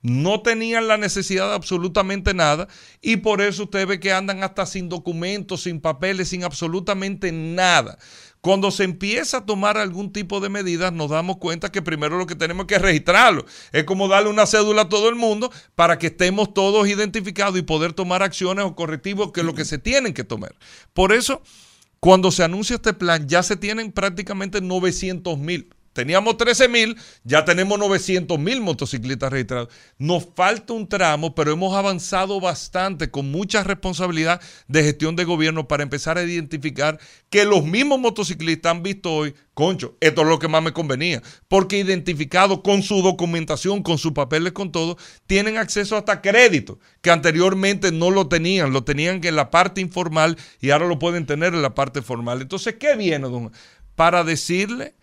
no tenían la necesidad de absolutamente nada y por eso usted ve que andan hasta sin documentos, sin papeles, sin absolutamente nada. Cuando se empieza a tomar algún tipo de medidas, nos damos cuenta que primero lo que tenemos que registrarlo. Es como darle una cédula a todo el mundo para que estemos todos identificados y poder tomar acciones o correctivos que es lo que se tienen que tomar. Por eso, cuando se anuncia este plan, ya se tienen prácticamente 900 mil Teníamos 13 mil, ya tenemos 900 mil motociclistas registrados. Nos falta un tramo, pero hemos avanzado bastante con mucha responsabilidad de gestión de gobierno para empezar a identificar que los mismos motociclistas han visto hoy, concho, esto es lo que más me convenía, porque identificado con su documentación, con sus papeles, con todo, tienen acceso hasta crédito, que anteriormente no lo tenían, lo tenían en la parte informal y ahora lo pueden tener en la parte formal. Entonces, ¿qué viene, don? Para decirle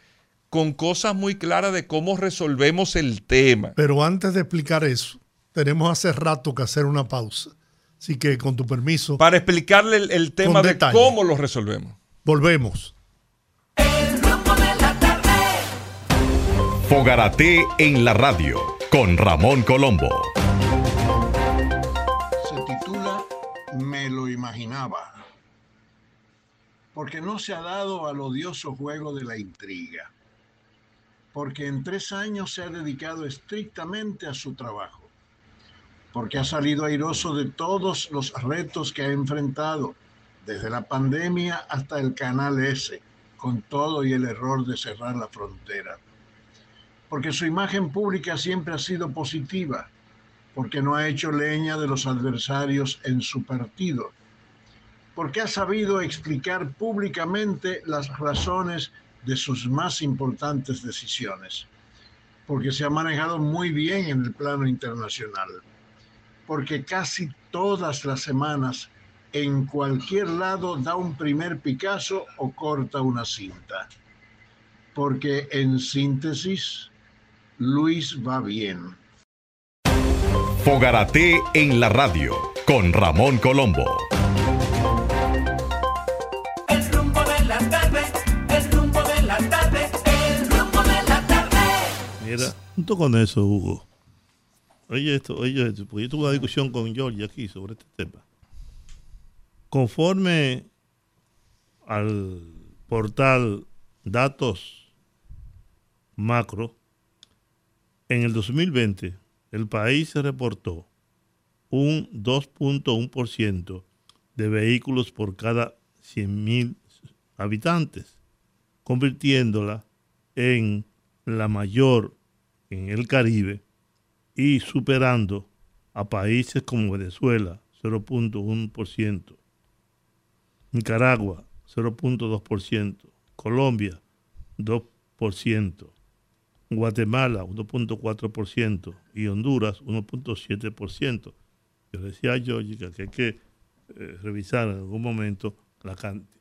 con cosas muy claras de cómo resolvemos el tema. Pero antes de explicar eso, tenemos hace rato que hacer una pausa. Así que, con tu permiso. Para explicarle el, tema de cómo lo resolvemos. Volvemos. Fogarate en la radio con Ramón Colombo. Se titula Me lo imaginaba. Porque no se ha dado al odioso juego de la intriga porque en tres años se ha dedicado estrictamente a su trabajo, porque ha salido airoso de todos los retos que ha enfrentado, desde la pandemia hasta el Canal S, con todo y el error de cerrar la frontera, porque su imagen pública siempre ha sido positiva, porque no ha hecho leña de los adversarios en su partido, porque ha sabido explicar públicamente las razones de sus más importantes decisiones, porque se ha manejado muy bien en el plano internacional, porque casi todas las semanas en cualquier lado da un primer Picasso o corta una cinta, porque en síntesis, Luis va bien. Fogarate en la radio con Ramón Colombo. Junto con eso, Hugo, oye esto, oye esto, porque yo tuve una discusión con George aquí sobre este tema. Conforme al portal Datos Macro, en el 2020 el país se reportó un 2.1% de vehículos por cada 100.000 habitantes, convirtiéndola en la mayor en el Caribe y superando a países como Venezuela, 0.1%, Nicaragua, 0.2%, Colombia, 2%, Guatemala, 1.4% y Honduras, 1.7%. Yo decía a que hay que eh, revisar en algún momento la,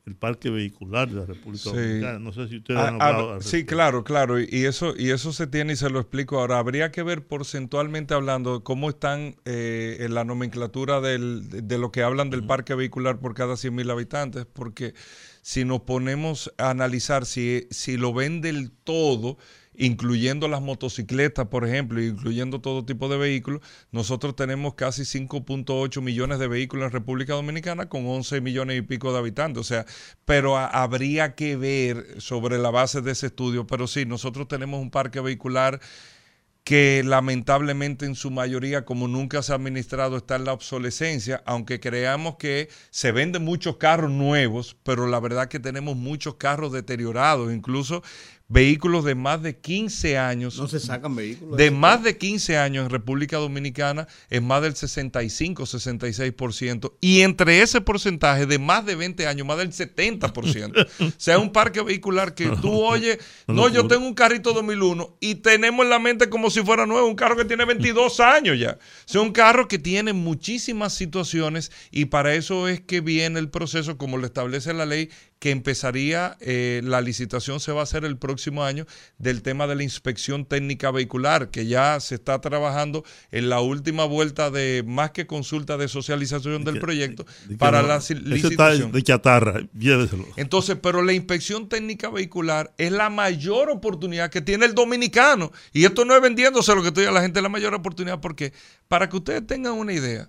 el parque vehicular de la República Dominicana. No sé si ustedes ah, han hablado. Ah, sí, claro, claro. Y eso, y eso se tiene y se lo explico ahora. Habría que ver porcentualmente hablando cómo están eh, en la nomenclatura del, de lo que hablan del parque vehicular por cada 100.000 habitantes, porque si nos ponemos a analizar si, si lo ven del todo, incluyendo las motocicletas, por ejemplo, incluyendo todo tipo de vehículos, nosotros tenemos casi 5.8 millones de vehículos en República Dominicana con 11 millones y pico de habitantes. O sea, pero habría que ver sobre la base de ese estudio. Pero sí, nosotros tenemos un parque vehicular que lamentablemente en su mayoría, como nunca se ha administrado, está en la obsolescencia, aunque creamos que se venden muchos carros nuevos, pero la verdad que tenemos muchos carros deteriorados, incluso vehículos de más de 15 años. No se sacan vehículos. De más de 15 años en República Dominicana es más del 65, 66%. Y entre ese porcentaje de más de 20 años, más del 70%. o sea, es un parque vehicular que tú oyes, no, yo tengo un carrito 2001 y tenemos en la mente como si fuera nuevo, un carro que tiene 22 años ya. O sea, un carro que tiene muchísimas situaciones y para eso es que viene el proceso, como lo establece la ley, que empezaría, eh, la licitación se va a hacer el próximo año del tema de la inspección técnica vehicular, que ya se está trabajando en la última vuelta de más que consulta de socialización del proyecto para la licitación. de chatarra, Entonces, pero la inspección técnica vehicular es la mayor oportunidad que tiene el dominicano. Y esto no es vendiéndose lo que estoy a la gente, es la mayor oportunidad porque, para que ustedes tengan una idea,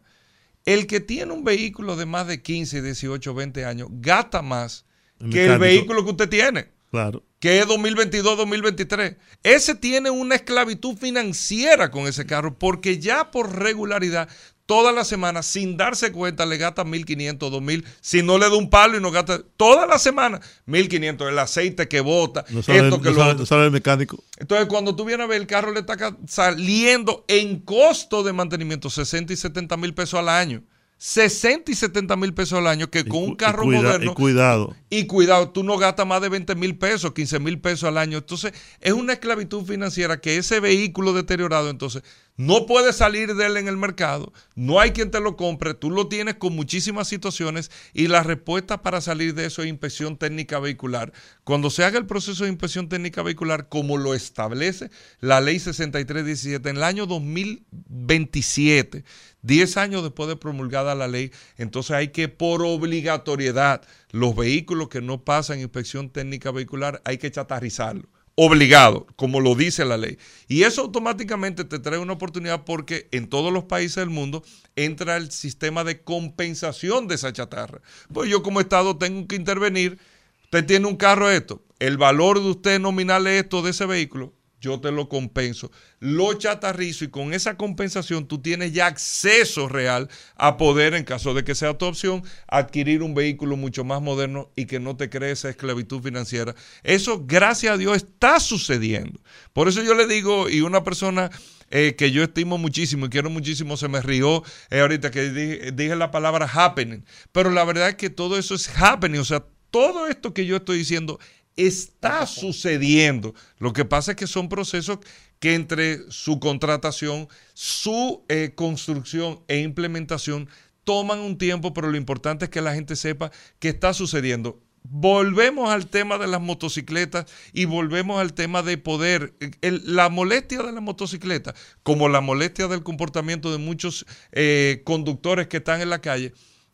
el que tiene un vehículo de más de 15, 18, 20 años gasta más que el vehículo que usted tiene. Claro. Que es 2022, 2023. Ese tiene una esclavitud financiera con ese carro porque ya por regularidad toda la semana, sin darse cuenta, le gasta 1.500, 2.000. Si no le da un palo y no gasta toda la semana, 1.500. El aceite que bota, esto que lo. sabe el mecánico. Entonces, cuando tú vienes a ver, el carro le está saliendo en costo de mantenimiento 60 y 70 mil pesos al año. 60 y 70 mil pesos al año, que con un carro moderno. Y cuidado. Y cuidado, tú no gastas más de 20 mil pesos, 15 mil pesos al año. Entonces, es una esclavitud financiera que ese vehículo deteriorado, entonces, no puede salir de él en el mercado, no hay quien te lo compre, tú lo tienes con muchísimas situaciones y la respuesta para salir de eso es inspección técnica vehicular. Cuando se haga el proceso de inspección técnica vehicular, como lo establece la ley 6317 en el año 2027, 10 años después de promulgada la ley, entonces hay que por obligatoriedad los vehículos que no pasan inspección técnica vehicular hay que chatarrizarlo. Obligado, como lo dice la ley. Y eso automáticamente te trae una oportunidad porque en todos los países del mundo entra el sistema de compensación de esa chatarra. Pues yo como Estado tengo que intervenir. Usted tiene un carro esto, el valor de usted nominal es esto de ese vehículo, yo te lo compenso. Lo chatarrizo y con esa compensación tú tienes ya acceso real a poder, en caso de que sea tu opción, adquirir un vehículo mucho más moderno y que no te cree esa esclavitud financiera. Eso, gracias a Dios, está sucediendo. Por eso yo le digo, y una persona eh, que yo estimo muchísimo y quiero muchísimo, se me rió eh, ahorita que dije, dije la palabra happening. Pero la verdad es que todo eso es happening. O sea, todo esto que yo estoy diciendo está sucediendo. Lo que pasa es que son procesos que entre su contratación, su eh, construcción e implementación toman un tiempo, pero lo importante es que la gente sepa qué está sucediendo. Volvemos al tema de las motocicletas y volvemos al tema de poder. la molestia de la motocicleta, como la molestia del comportamiento de muchos eh, conductores que están en la calle,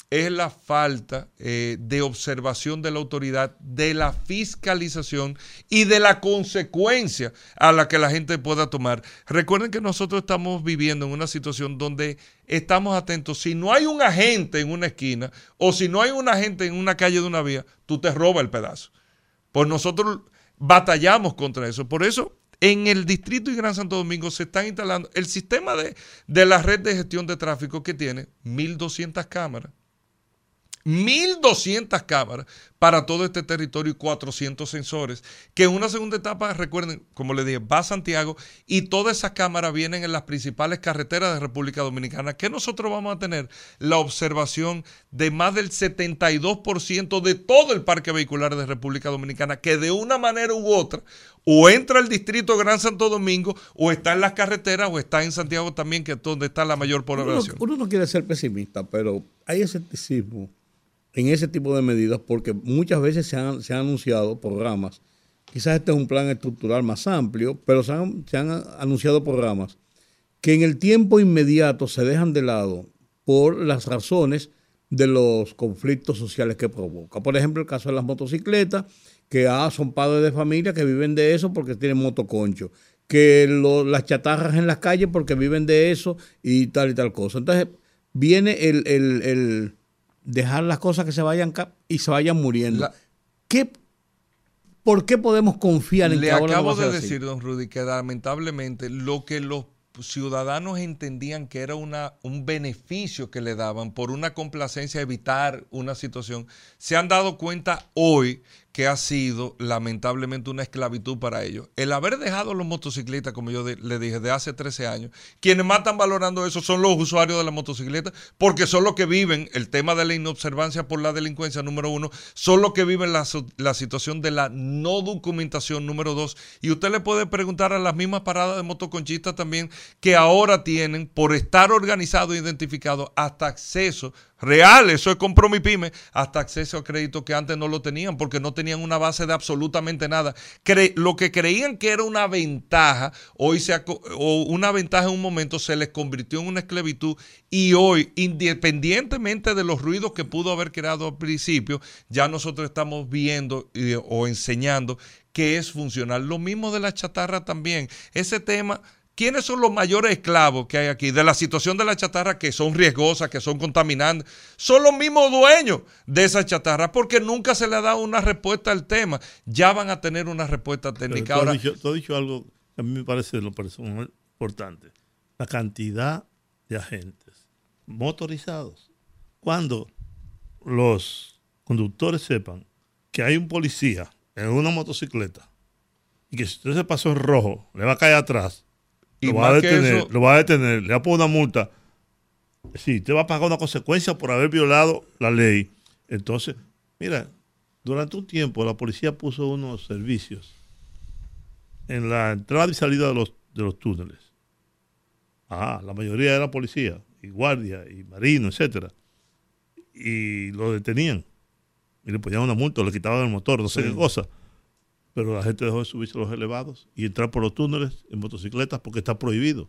es la falta eh, de observación de la autoridad, de la fiscalización y de la consecuencia a la que la gente pueda tomar. Recuerden que nosotros estamos viviendo en una situación donde estamos atentos. Si no hay un agente en una esquina o si no hay un agente en una calle de una vía, tú te robas el pedazo. Pues nosotros batallamos contra eso. Por eso en el Distrito y Gran Santo Domingo se están instalando el sistema de, de la red de gestión de tráfico que tiene 1.200 cámaras. 1.200 cámaras para todo este territorio y 400 sensores, que en una segunda etapa, recuerden, como les dije, va a Santiago y todas esas cámaras vienen en las principales carreteras de República Dominicana, que nosotros vamos a tener la observación de más del 72% de todo el parque vehicular de República Dominicana, que de una manera u otra o entra al distrito Gran Santo Domingo, o está en las carreteras, o está en Santiago también, que es donde está la mayor población. Uno, uno no quiere ser pesimista, pero hay escepticismo en ese tipo de medidas porque muchas veces se han, se han anunciado programas. Quizás este es un plan estructural más amplio, pero se han, se han anunciado programas que en el tiempo inmediato se dejan de lado por las razones de los conflictos sociales que provoca. Por ejemplo, el caso de las motocicletas, que ah, son padres de familia que viven de eso porque tienen motoconcho, que las chatarras en las calles porque viven de eso y tal y tal cosa. Entonces, viene el, dejar las cosas que se vayan y se vayan muriendo. ¿Qué, ¿Por qué podemos confiar en Le acabo de decir, don Rudy, que lamentablemente lo que los ciudadanos entendían que era una, un beneficio que le daban por una complacencia, evitar una situación, se han dado cuenta hoy que ha sido lamentablemente una esclavitud para ellos. El haber dejado los motociclistas, como yo le dije, de hace 13 años, quienes más están valorando eso son los usuarios de la motocicleta, porque son los que viven el tema de la inobservancia por la delincuencia, número uno, son los que viven la, la situación de la no documentación, número dos. Y usted le puede preguntar a las mismas paradas de motoconchistas también, que ahora tienen, por estar organizado e identificado, hasta acceso real, eso es pyme, hasta acceso a crédito que antes no lo tenían porque no tenían una base de absolutamente nada. lo que creían que era una ventaja, hoy se o una ventaja en un momento se les convirtió en una esclavitud y hoy, independientemente de los ruidos que pudo haber creado al principio, ya nosotros estamos viendo o enseñando que es funcional. Lo mismo de la chatarra también. Ese tema ¿Quiénes son los mayores esclavos que hay aquí de la situación de la chatarra que son riesgosas, que son contaminantes? Son los mismos dueños de esa chatarra porque nunca se le ha dado una respuesta al tema. Ya van a tener una respuesta técnica. Tú, has dicho, algo que a mí me parece lo personal importante. La cantidad de agentes motorizados. Cuando los conductores sepan que hay un policía en una motocicleta y que si usted se pasó en rojo, le va a caer atrás lo, va a detener, lo va a detener, le va a poner una multa. Sí, te va a pagar una consecuencia por haber violado la ley. Entonces, mira, durante un tiempo la policía puso unos servicios en la entrada y salida de los, de los túneles. Ah, la mayoría era policía, y guardia, y marino, etcétera. Y lo detenían. Y le ponían una multa, le quitaban el motor, no sé qué cosa pero la gente dejó de subirse a los elevados y entrar por los túneles en motocicletas porque está prohibido.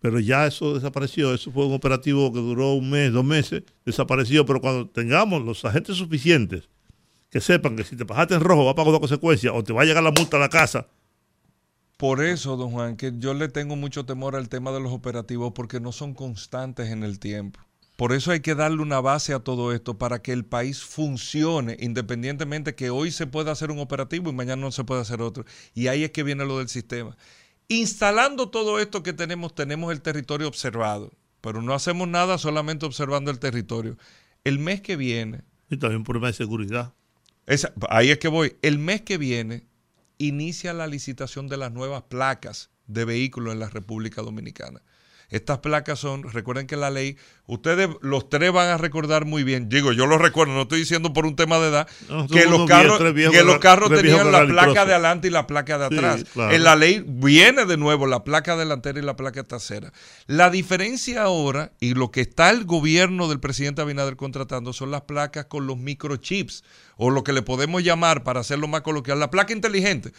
Pero ya eso desapareció, eso fue un operativo que duró un mes, dos meses, desapareció, pero cuando tengamos los agentes suficientes que sepan que si te pasaste en rojo va a pagar una consecuencia o te va a llegar la multa a la casa. Por eso, don Juan, que yo le tengo mucho temor al tema de los operativos porque no son constantes en el tiempo. Por eso hay que darle una base a todo esto para que el país funcione, independientemente que hoy se pueda hacer un operativo y mañana no se pueda hacer otro. Y ahí es que viene lo del sistema. Instalando todo esto que tenemos, tenemos el territorio observado, pero no hacemos nada solamente observando el territorio. El mes que viene... Y también por problema de seguridad. ahí es que voy. El mes que viene inicia la licitación de las nuevas placas de vehículos en la República Dominicana. Estas placas son, recuerden que la ley, ustedes los tres van a recordar muy bien, digo, yo lo recuerdo, no estoy diciendo por un tema de edad, que, los carros, que los carros tenían la placa de adelante y la placa de atrás. En la ley viene de nuevo la placa delantera y la placa trasera. La diferencia ahora, y lo que está el gobierno del presidente Abinader contratando, son las placas con los microchips, o lo que le podemos llamar, para hacerlo más coloquial, la placa inteligente.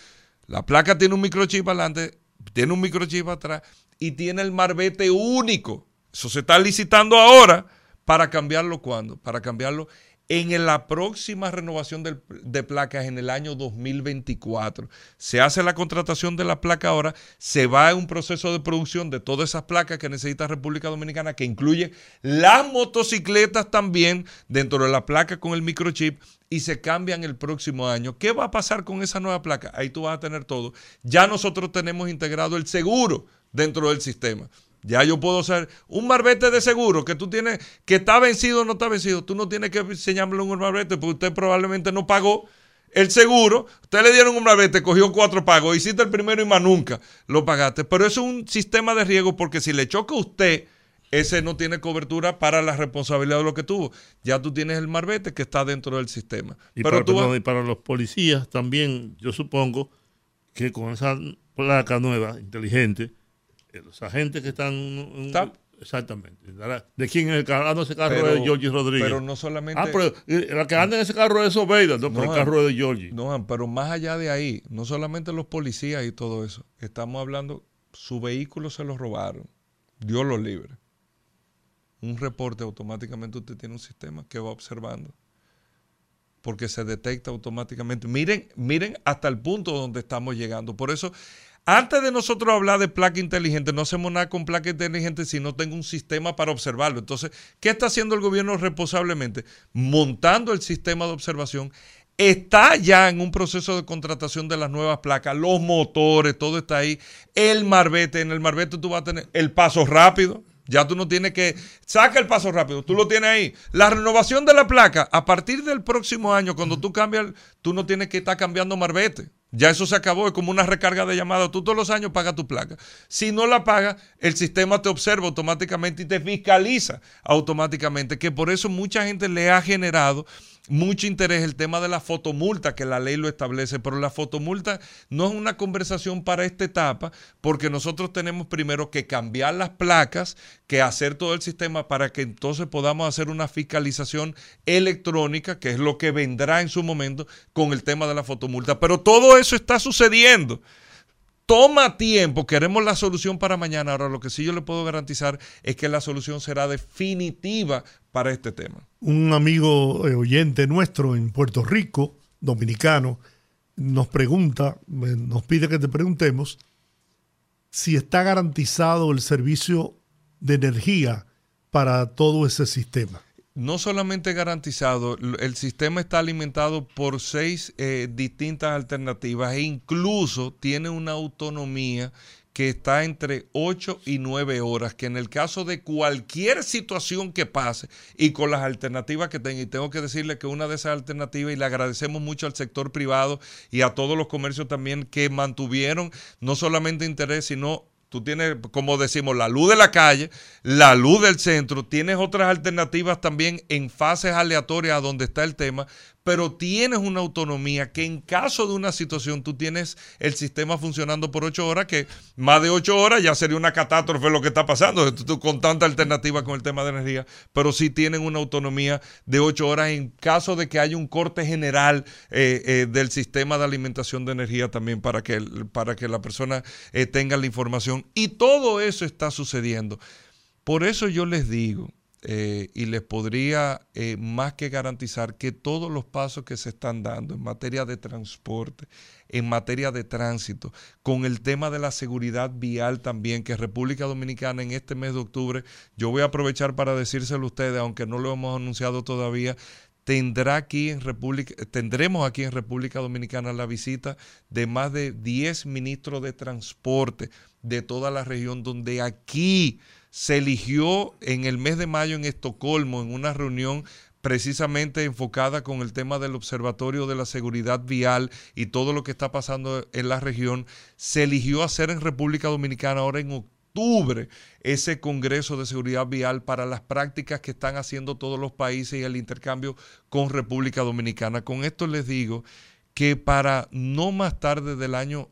La placa tiene un microchip adelante, tiene un microchip atrás y tiene el marbete único. Eso se está licitando ahora para cambiarlo cuando? Para cambiarlo en la próxima renovación de, placas en el año 2024. Se hace la contratación de la placa ahora, se va a un proceso de producción de todas esas placas que necesita República Dominicana, que incluye las motocicletas también dentro de la placa con el microchip y se cambian el próximo año. ¿Qué va a pasar con esa nueva placa? Ahí tú vas a tener todo. Ya nosotros tenemos integrado el seguro dentro del sistema. Ya yo puedo ser un marbete de seguro que tú tienes, que está vencido o no está vencido. Tú no tienes que enseñarle un marbete porque usted probablemente no pagó el seguro. Usted le dieron un marbete, cogió cuatro pagos, hiciste el primero y más nunca lo pagaste. Pero eso es un sistema de riesgo porque si le choca a usted, ese no tiene cobertura para la responsabilidad de lo que tuvo. Ya tú tienes el marbete que está dentro del sistema. Y, Pero para, y para los policías también, yo supongo que con esa placa nueva, inteligente, los agentes que están... Exactamente. ¿De quién es el carro? Ah, no, ese carro es de Giorgi Rodríguez. Pero no solamente. Ah, pero la que anda en ese carro es Obeida, no, pero el carro es de Giorgi. No, pero más allá de ahí, no solamente los policías y todo eso. Estamos hablando, su vehículo se lo robaron. Dios lo libre. un reporte, automáticamente usted tiene un sistema que va observando. Porque se detecta automáticamente. Miren, miren hasta el punto donde estamos llegando. Por eso, antes de nosotros hablar de placa inteligente, no hacemos nada con placa inteligente si no tengo un sistema para observarlo. Entonces, ¿qué está haciendo el gobierno responsablemente? Montando el sistema de observación está ya en un proceso de contratación de las nuevas placas, los motores, todo está ahí. El marbete, en el marbete tú vas a tener el paso rápido. Ya tú no tienes que. Saca el paso rápido, tú lo tienes ahí. La renovación de la placa, a partir del próximo año, cuando tú cambias, tú no tienes que estar cambiando marbete. Ya eso se acabó, es como una recarga de llamada. Tú todos los años pagas tu placa. Si no la pagas, el sistema te observa automáticamente y te fiscaliza automáticamente. Que por eso mucha gente le ha generado mucho interés el tema de la fotomulta, que la ley lo establece, pero la fotomulta no es una conversación para esta etapa, porque nosotros tenemos primero que cambiar las placas, que hacer todo el sistema para que entonces podamos hacer una fiscalización electrónica, que es lo que vendrá en su momento con el tema de la fotomulta. Pero todo eso está sucediendo toma tiempo, queremos la solución para mañana. Ahora, lo que sí yo le puedo garantizar es que la solución será definitiva para este tema. Un amigo eh, oyente nuestro en Puerto Rico, dominicano, nos pregunta, eh, nos pide que te preguntemos si está garantizado el servicio de energía para todo ese sistema no solamente garantizado, el sistema está alimentado por seis eh, distintas alternativas e incluso tiene una autonomía que está entre 8 y 9 horas, que en el caso de cualquier situación que pase y con las alternativas que tenga, y tengo que decirle que una de esas alternativas, y le agradecemos mucho al sector privado y a todos los comercios también que mantuvieron no solamente interés, sino Tú tienes, como decimos, la luz de la calle, la luz del centro, tienes otras alternativas también en fases aleatorias a donde está el tema, pero tienes una autonomía que en caso de una situación tú tienes el sistema funcionando por ocho horas, que más de ocho horas ya sería una catástrofe lo que está pasando, con tanta alternativa con el tema de energía, pero sí tienen una autonomía de ocho horas en caso de que haya un corte general eh, eh, del sistema de alimentación de energía también para que, para que la persona eh, tenga la información. Y todo eso está sucediendo. Por eso yo les digo, eh, y les podría eh, más que garantizar que todos los pasos que se están dando en materia de transporte, en materia de tránsito, con el tema de la seguridad vial también, que República Dominicana en este mes de octubre, yo voy a aprovechar para decírselo a ustedes, aunque no lo hemos anunciado todavía, tendrá aquí en República, tendremos aquí en República Dominicana la visita de más de 10 ministros de transporte de toda la región, donde aquí se eligió en el mes de mayo en Estocolmo, en una reunión precisamente enfocada con el tema del Observatorio de la Seguridad Vial y todo lo que está pasando en la región, se eligió hacer en República Dominicana ahora en octubre ese Congreso de Seguridad Vial para las prácticas que están haciendo todos los países y el intercambio con República Dominicana. Con esto les digo que para no más tarde del año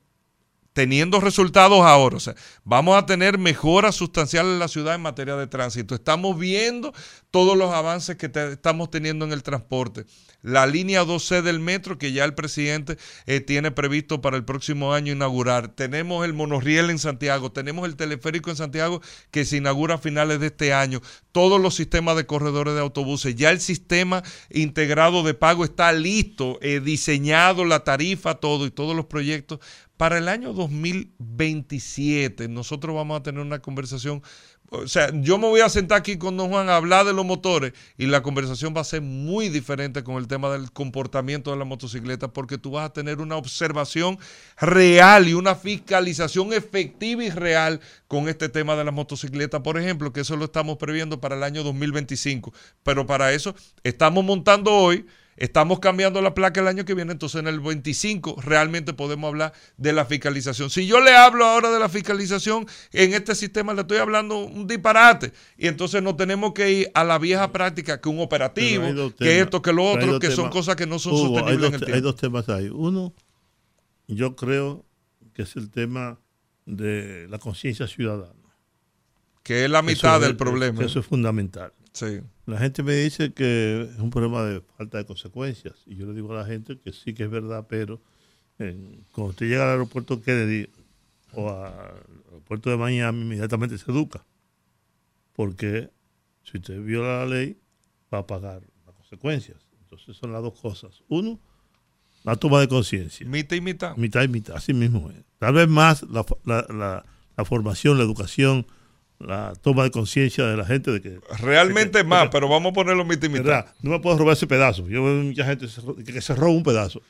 teniendo resultados ahora. O sea, vamos a tener mejoras sustanciales en la ciudad en materia de tránsito. Estamos viendo todos los avances que estamos teniendo en el transporte. La línea 2C del metro, que ya el presidente eh, tiene previsto para el próximo año inaugurar. Tenemos el monorriel en Santiago, tenemos el teleférico en Santiago que se inaugura a finales de este año. Todos los sistemas de corredores de autobuses. Ya el sistema integrado de pago está listo, eh, diseñado, la tarifa, todo y todos los proyectos para el año 2027 nosotros vamos a tener una conversación, o sea, yo me voy a sentar aquí con don Juan a hablar de los motores y la conversación va a ser muy diferente con el tema del comportamiento de la motocicleta porque tú vas a tener una observación real y una fiscalización efectiva y real con este tema de la motocicleta, por ejemplo, que eso lo estamos previendo para el año 2025. Pero para eso estamos montando hoy Estamos cambiando la placa el año que viene, entonces en el 25 realmente podemos hablar de la fiscalización. Si yo le hablo ahora de la fiscalización, en este sistema le estoy hablando un disparate. Y entonces no tenemos que ir a la vieja práctica, que un operativo, que esto, que lo otro, que son cosas que no son sostenibles en el tiempo. Hay dos temas ahí. Uno, yo creo que es el tema de la conciencia ciudadana. Que es la mitad del problema. Eso es fundamental. La gente me dice que es un problema de falta de consecuencias. Y yo le digo a la gente que sí que es verdad, pero cuando usted llega al aeropuerto Kennedy o al aeropuerto de Miami, inmediatamente se educa. Porque Si usted viola la ley, va a pagar las consecuencias. Entonces son las dos cosas. Uno, la toma de conciencia. Mitad y mitad. Mitad y mitad, así mismo es. Tal vez más la, la- la- la formación, la educación, la toma de conciencia de la gente de que Realmente más, porque- pero vamos a ponerlo mitad y mitad. ¿verdad? No me puedo robar ese pedazo. Yo veo mucha gente que se roba un pedazo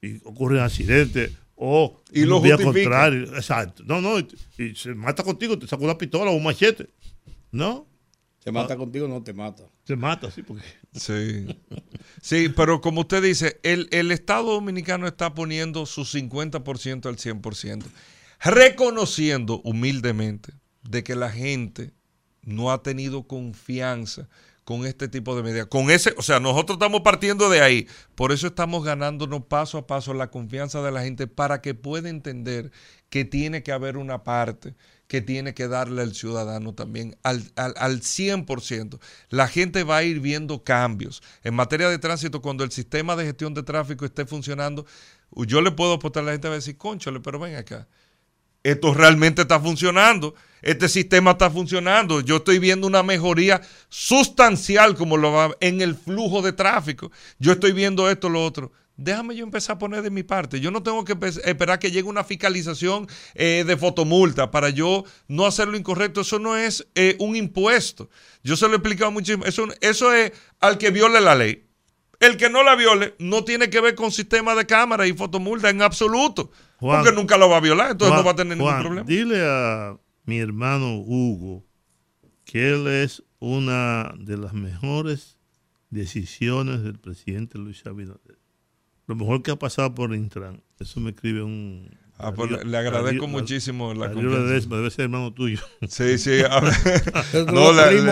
y ocurren accidentes o Y lo día justifica. contrario. Exacto. No, no, y, y se mata contigo, te saca una pistola o un machete. No, Se mata contigo, no te mata. se mata, sí, porque Sí. Sí, pero como usted dice, el, el Estado Dominicano está poniendo su 50% al 100%, reconociendo humildemente de que la gente no ha tenido confianza con este tipo de medidas. Con ese, o sea, nosotros estamos partiendo de ahí. Por eso estamos ganándonos paso a paso la confianza de la gente para que pueda entender que tiene que haber una parte que tiene que darle al ciudadano también al, al, al 100%. La gente va a ir viendo cambios. En materia de tránsito, cuando el sistema de gestión de tráfico esté funcionando, yo le puedo apostar a la gente a decir, conchole, pero ven acá esto realmente está funcionando. Este sistema está funcionando. Yo estoy viendo una mejoría sustancial como lo va en el flujo de tráfico. Yo estoy viendo esto, lo otro. Déjame yo empezar a poner de mi parte. Yo no tengo que esperar que llegue una fiscalización eh, de fotomulta para yo no hacer lo incorrecto. Eso no es eh, un impuesto. Yo se lo he explicado muchísimo. Eso, eso es al que viole la ley. El que no la viole no tiene que ver con sistema de cámara y fotomulta en absoluto. Juan, porque nunca lo va a violar, entonces Juan, no va a tener ningún problema. Dile a mi hermano Hugo que él es una de las mejores decisiones del presidente Luis Abinader. Lo mejor que ha pasado por Intran. Eso me escribe un. Ah, pues Darío- le- agradezco Darío- muchísimo la confianza. Debe ser hermano tuyo. Sí, sí. No, la- le-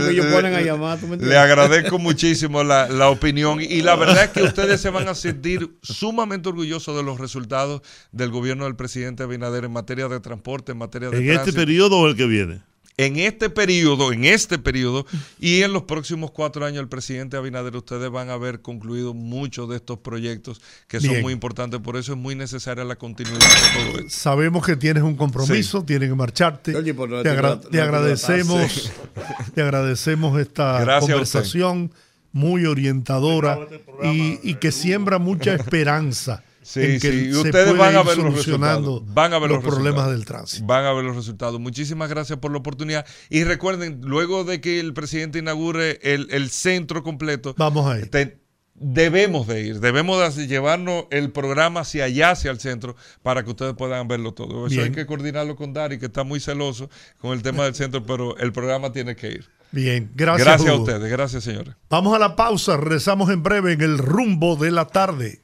le- agradezco muchísimo la, la opinión y la verdad es que ustedes se van a sentir sumamente orgullosos de los resultados del gobierno del presidente Abinader en materia de transporte, en materia de ¿En este tránsito. periodo o el que viene? En este periodo, en este periodo y en los próximos cuatro años el presidente Abinader, ustedes van a haber concluido muchos de estos proyectos que son Bien. muy importantes. Por eso es muy necesaria la continuidad de todo esto. Sabemos que tienes un compromiso, tienes que marcharte. Oye, pues no te, te agra- trata- te no te agradecemos, te agradecemos esta Gracias conversación muy orientadora y, y que siembra mucha esperanza Sí, en que sí, ustedes van a ver los resultados. Van a ver los, los problemas del tránsito. Van a ver los resultados. Muchísimas gracias por la oportunidad. Y recuerden, luego de que el presidente inaugure el, el centro completo, Vamos a ir. te- debemos de ir, debemos de llevarnos el programa hacia allá, hacia el centro, para que ustedes puedan verlo todo. Eso Bien. hay que coordinarlo con Dari, que está muy celoso con el tema del centro, pero el programa tiene que ir. Bien, gracias. Gracias, a ustedes, gracias señores. Vamos a la pausa, regresamos en breve en el rumbo de la tarde.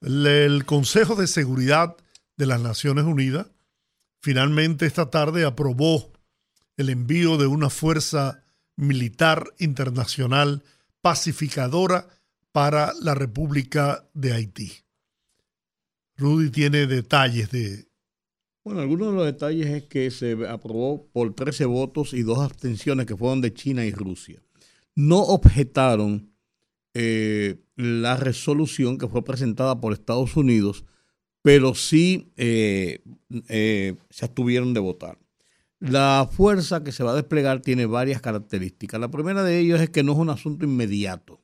El, Consejo de Seguridad de las Naciones Unidas finalmente esta tarde aprobó el envío de una fuerza militar internacional pacificadora para la República de Haití. Rudy tiene detalles de... Bueno, algunos de los detalles es que se aprobó por 13 votos y dos abstenciones que fueron de China y Rusia. No objetaron eh, la resolución que fue presentada por Estados Unidos, pero sí eh, eh, se abstuvieron de votar. La fuerza que se va a desplegar tiene varias características. La primera de ellas es que no es un asunto inmediato.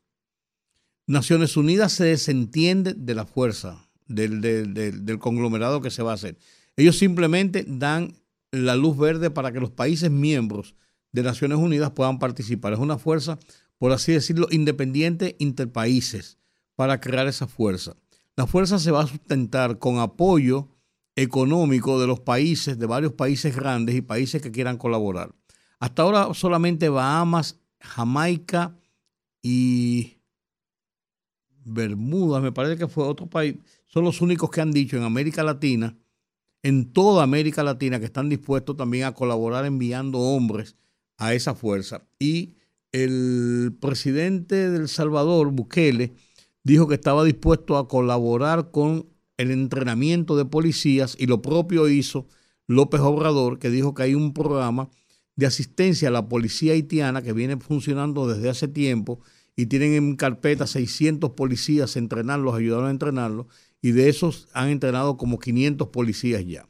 Naciones Unidas se desentiende de la fuerza, del, del- conglomerado que se va a hacer. Ellos simplemente dan la luz verde para que los países miembros de Naciones Unidas puedan participar. Es una fuerza, por así decirlo, independiente interpaíses para crear esa fuerza. La fuerza se va a sustentar con apoyo económico de los países, de varios países grandes y países que quieran colaborar. Hasta ahora solamente Bahamas, Jamaica y Bermudas, me parece que fue otro país, son los únicos que han dicho en América Latina, en toda América Latina, que están dispuestos también a colaborar enviando hombres a esa fuerza. Y el presidente del Salvador, Bukele, dijo que estaba dispuesto a colaborar con el entrenamiento de policías y lo propio hizo López Obrador, que dijo que hay un programa de asistencia a la policía haitiana que viene funcionando desde hace tiempo y tienen en carpeta 600 policías entrenarlos, ayudaron a entrenarlos, y de esos han entrenado como 500 policías ya.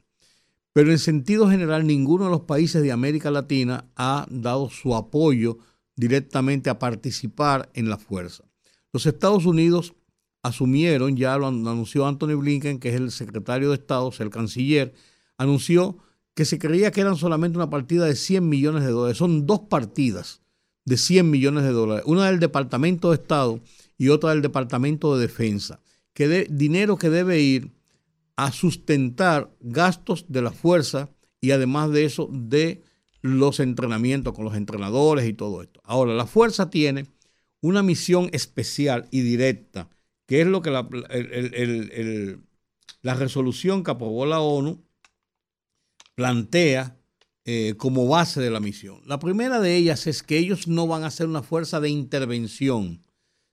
pero en sentido general ninguno de los países de América Latina ha dado su apoyo directamente a participar en la fuerza. Los Estados Unidos asumieron, ya lo anunció Anthony Blinken, que es el secretario de Estado, el canciller, anunció que se creía que eran solamente una partida de 100 millones de dólares. Son dos partidas de 100 millones de dólares, una del Departamento de Estado y otra del Departamento de Defensa, que de, dinero que debe ir a sustentar gastos de la fuerza y además de eso de los entrenamientos con los entrenadores y todo esto. Ahora, la fuerza tiene una misión especial y directa, que es lo que la, la resolución que aprobó la ONU plantea eh, como base de la misión. La primera de ellas es que ellos no van a ser una fuerza de intervención,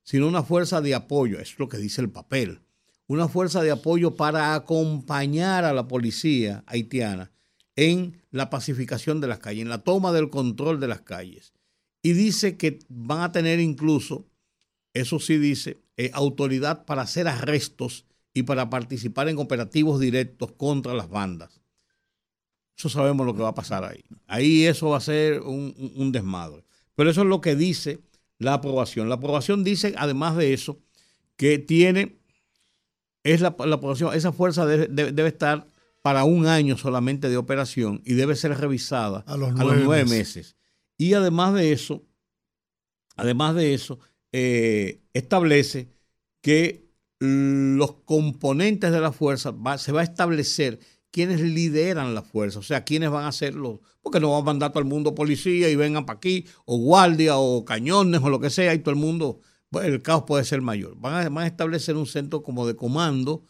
sino una fuerza de apoyo, es lo que dice el papel, una fuerza de apoyo para acompañar a la policía haitiana en la pacificación de las calles, en la toma del control de las calles. Y dice que van a tener incluso, eso sí dice, eh, autoridad para hacer arrestos y para participar en operativos directos contra las bandas. Eso sabemos lo que va a pasar ahí. Ahí eso va a ser un, desmadre. Pero eso es lo que dice la aprobación. La aprobación dice, además de eso, que tiene, es la, aprobación, esa fuerza debe, estar para un año solamente de operación y debe ser revisada a los nueve, meses. Y además de eso, además de eso, eh, establece que los componentes de la fuerza se va a establecer quienes lideran la fuerza, o sea, quienes van a ser los, porque no van a mandar todo el mundo policía y vengan para aquí, o guardia, o cañones, o lo que sea, y todo el mundo, pues, el caos puede ser mayor. Van a, establecer un centro como de comando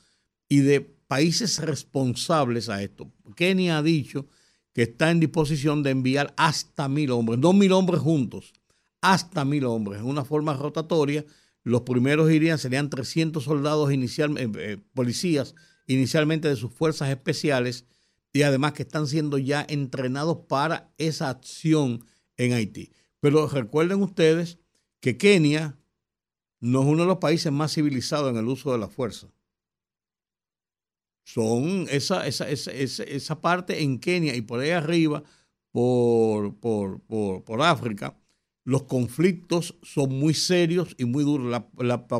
y de países responsables a esto. Kenia ha dicho que está en disposición de enviar hasta mil hombres, dos mil hombres juntos, hasta mil hombres, en una forma rotatoria. Los primeros irían, serían 300 soldados inicialmente, eh, eh, policías, inicialmente de sus fuerzas especiales y además que están siendo ya entrenados para esa acción en Haití. Pero recuerden ustedes que Kenia no es uno de los países más civilizados en el uso de la fuerza. Son esa, esa, esa, esa parte en Kenia y por ahí arriba, por, por, por, África, los conflictos son muy serios y muy duros. La,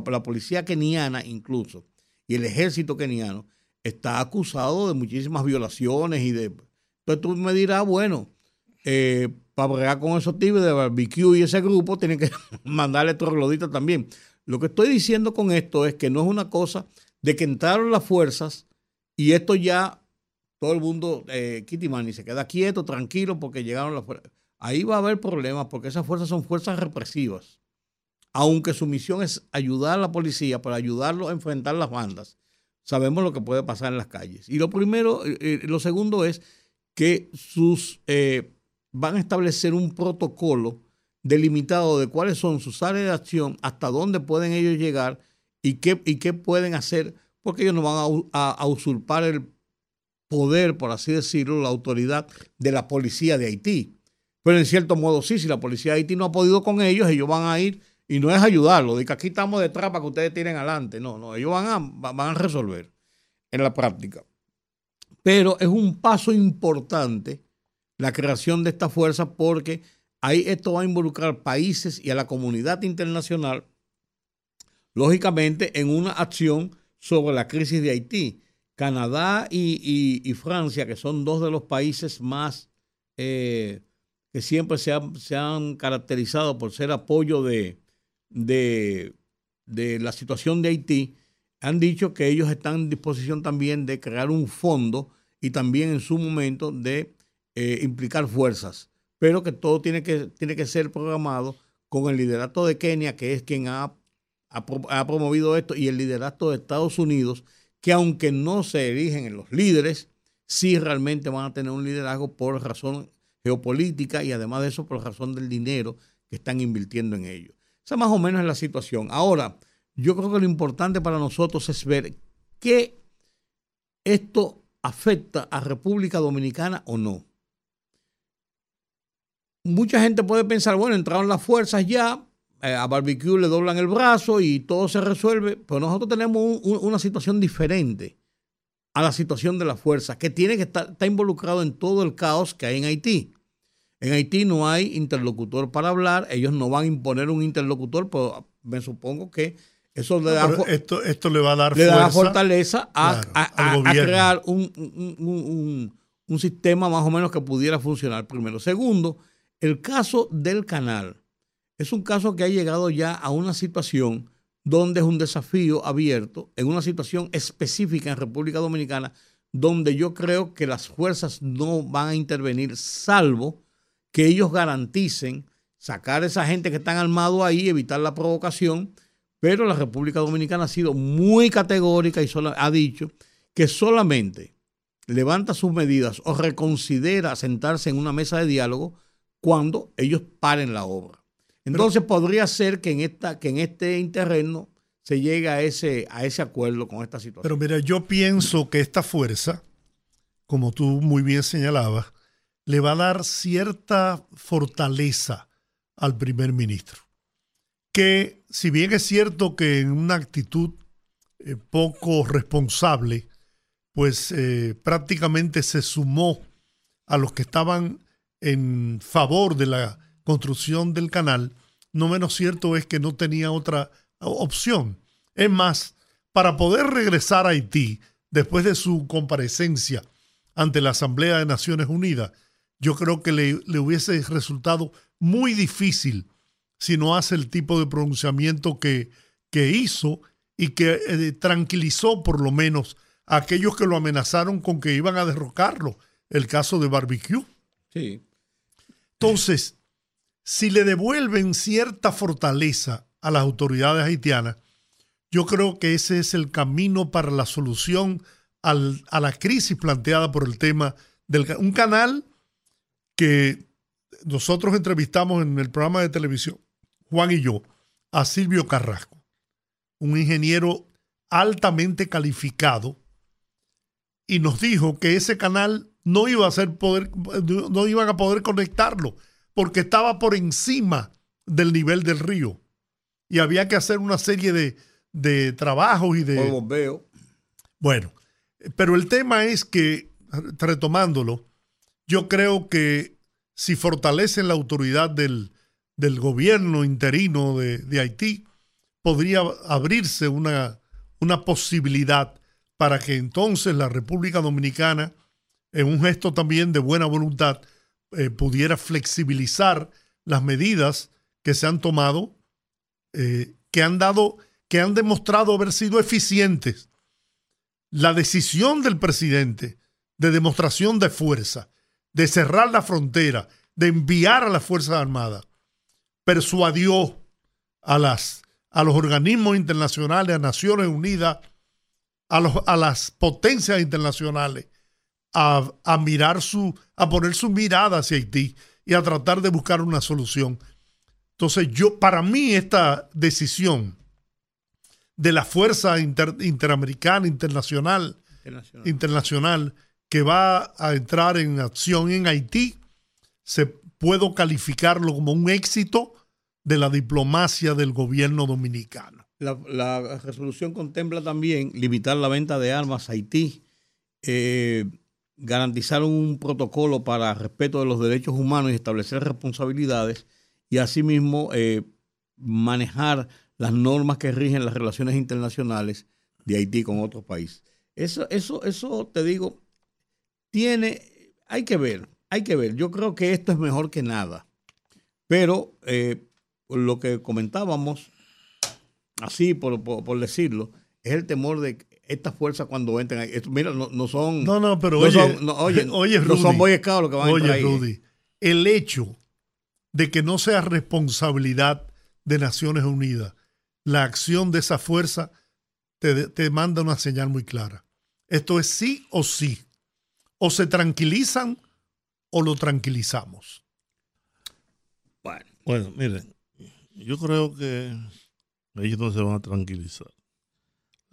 la policía keniana incluso y el ejército keniano está acusado de muchísimas violaciones y de... Entonces tú me dirás, bueno, eh, para bregar con esos tipos de barbecue y ese grupo, tienen que mandarle trogloditas también. Lo que estoy diciendo con esto es que no es una cosa de que entraron las fuerzas y esto ya todo el mundo, eh, Kitty Manny, se queda quieto, tranquilo, porque llegaron las fuerzas. Ahí va a haber problemas porque esas fuerzas son fuerzas represivas. Aunque su misión es ayudar a la policía para ayudarlo a enfrentar las bandas, sabemos lo que puede pasar en las calles. Y lo primero, eh, eh, lo segundo es que sus eh, van a establecer un protocolo delimitado de cuáles son sus áreas de acción, hasta dónde pueden ellos llegar y qué, y qué pueden hacer, porque ellos no van a, usurpar el poder, por así decirlo, la autoridad de la policía de Haití. Pero en cierto modo sí, si la policía de Haití no ha podido con ellos, ellos van a ir y no es ayudarlo, de que aquí estamos detrás para que ustedes tiren adelante. No, no, ellos van a, van a resolver en la práctica. Pero es un paso importante la creación de esta fuerza porque ahí esto va a involucrar países y a la comunidad internacional, lógicamente, en una acción sobre la crisis de Haití. Canadá y, Francia, que son dos de los países más eh, que siempre se, se han caracterizado por ser apoyo de, de, la situación de Haití, han dicho que ellos están en disposición también de crear un fondo y también en su momento de eh, implicar fuerzas, pero que todo tiene que, tiene que ser programado con el liderato de Kenia, que es quien ha, ha, promovido esto, y el liderato de Estados Unidos, que aunque no se erigen en los líderes, sí realmente van a tener un liderazgo por razón geopolítica y además de eso por razón del dinero que están invirtiendo en ello. Esa más o menos es la situación. Ahora, yo creo que lo importante para nosotros es ver qué esto afecta a República Dominicana o no. Mucha gente puede pensar, bueno, entraron las fuerzas ya, a Barbecue le doblan el brazo y todo se resuelve, pero nosotros tenemos una situación diferente. a la situación de la fuerza, que tiene que estar está involucrado en todo el caos que hay en Haití. En Haití no hay interlocutor para hablar, ellos no van a imponer un interlocutor, pero me supongo que eso le da, esto, esto le va a dar le da fortaleza a, claro, a- a- crear un, un- un- un- un sistema más o menos que pudiera funcionar primero. Segundo, el caso del canal es un caso que ha llegado ya a una situación donde es un desafío abierto, en una situación específica en República Dominicana, donde yo creo que las fuerzas no van a intervenir, salvo que ellos garanticen sacar a esa gente que están armados ahí, evitar la provocación, pero la República Dominicana ha sido muy categórica y sola- ha dicho que solamente levanta sus medidas o reconsidera sentarse en una mesa de diálogo cuando ellos paren la obra. Entonces podría ser que en esta que en este interreno se llegue a ese a ese acuerdo con esta situación. Pero mira, yo pienso que esta fuerza, como tú muy bien señalabas, le va a dar cierta fortaleza al primer ministro. Que si bien es cierto que en una actitud eh, poco responsable, pues eh, prácticamente se sumó a los que estaban en favor de la construcción del canal, no menos cierto es que no tenía otra opción. Es más, para poder regresar a Haití después de su comparecencia ante la Asamblea de Naciones Unidas, yo creo que le, le hubiese resultado muy difícil si no hace el tipo de pronunciamiento que, que hizo y que eh, tranquilizó por lo menos a aquellos que lo amenazaron con que iban a derrocarlo. El caso de Barbecue. Sí. Entonces, si le devuelven cierta fortaleza a las autoridades haitianas, yo creo que ese es el camino para la solución a la crisis planteada por el tema del un canal que nosotros entrevistamos en el programa de televisión, Juan y yo, a Silvio Carrasco, un ingeniero altamente calificado, y nos dijo que ese canal no iba a ser poder, no iban a poder conectarlo, porque estaba por encima del nivel del río. Y había que hacer una serie de, de trabajos y de. Por bombeo. Bueno, pero el tema es que, retomándolo, yo creo que si fortalecen la autoridad del, del gobierno interino de, de Haití, podría abrirse una, una posibilidad para que entonces la República Dominicana, en un gesto también de buena voluntad, eh, pudiera flexibilizar las medidas que se han tomado, eh, que han dado, que han demostrado haber sido eficientes. La decisión del presidente de demostración de fuerza, de cerrar la frontera, de enviar a las Fuerzas Armadas, persuadió a, las, a los organismos internacionales, a Naciones Unidas, a, los, a las potencias internacionales, a, a mirar su, a poner su mirada hacia Haití y a tratar de buscar una solución. Entonces, yo, para mí, esta decisión de la fuerza inter- interamericana, internacional, Internacional. internacional, que va a entrar en acción en Haití, se puedo calificarlo como un éxito de la diplomacia del gobierno dominicano. La, la resolución contempla también limitar la venta de armas a Haití, eh, garantizar un protocolo para respeto de los derechos humanos y establecer responsabilidades y asimismo eh, manejar las normas que rigen las relaciones internacionales de Haití con otros países. Eso, eso, eso te digo, tiene, hay que ver, hay que ver. Yo creo que esto es mejor que nada. Pero eh, lo que comentábamos, así por, por, decirlo, es el temor de estas fuerzas cuando entren ahí. esto- mira, no, no son. No, no, pero no oye, son- no, oye, oye, no son Rudy, Boy Scouts los que van a entrar Oye, ahí. Rudy, el hecho de que no sea responsabilidad de Naciones Unidas la acción de esa fuerza te, te manda una señal muy clara. Esto es sí o sí. O se tranquilizan o lo tranquilizamos. Bueno, Bueno, miren, yo creo que ellos no se van a tranquilizar.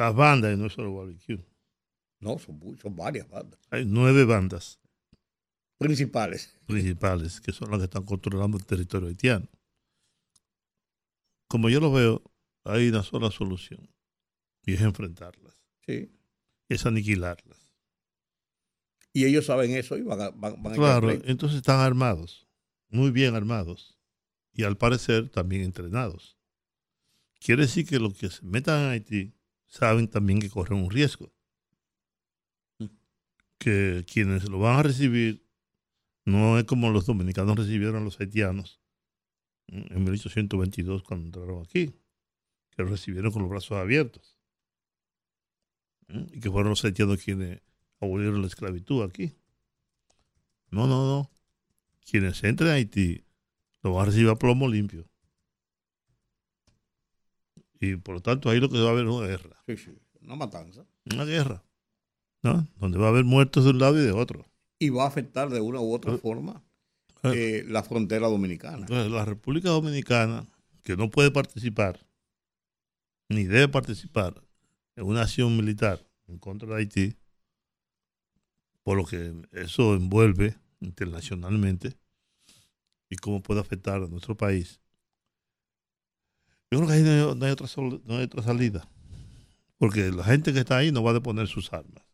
Las bandas, y no es solo barbecue, no, son, son varias bandas hay nueve bandas principales. principales que son las que están controlando el territorio haitiano. Como yo lo veo, hay una sola solución y es enfrentarlas, Sí. es aniquilarlas. Y ellos saben eso y van a, van, van Claro, entonces están armados, muy bien armados, y al parecer también entrenados. Quiere decir que los que se metan a Haití saben también que corren un riesgo. Que quienes lo van a recibir no es como los dominicanos recibieron a los haitianos mm, en 1822 cuando entraron aquí, que los recibieron con los brazos abiertos. Mm, Y que fueron los haitianos quienes abolieron la esclavitud aquí. No, no, no. Quienes entren a Haití lo van a recibir a plomo limpio. Y por lo tanto, ahí lo que va a haber es una guerra. Sí, sí, una matanza. Una guerra. ¿no? Donde va a haber muertos de un lado y de otro. Y va a afectar de una u otra Eh. forma Eh. eh, la frontera dominicana. Entonces, la República Dominicana, que no puede participar, ni debe participar en una acción militar en contra de Haití, por lo que eso envuelve internacionalmente y cómo puede afectar a nuestro país. Yo creo que ahí no hay, no hay otra, no hay otra salida, porque la gente que está ahí no va a deponer sus armas,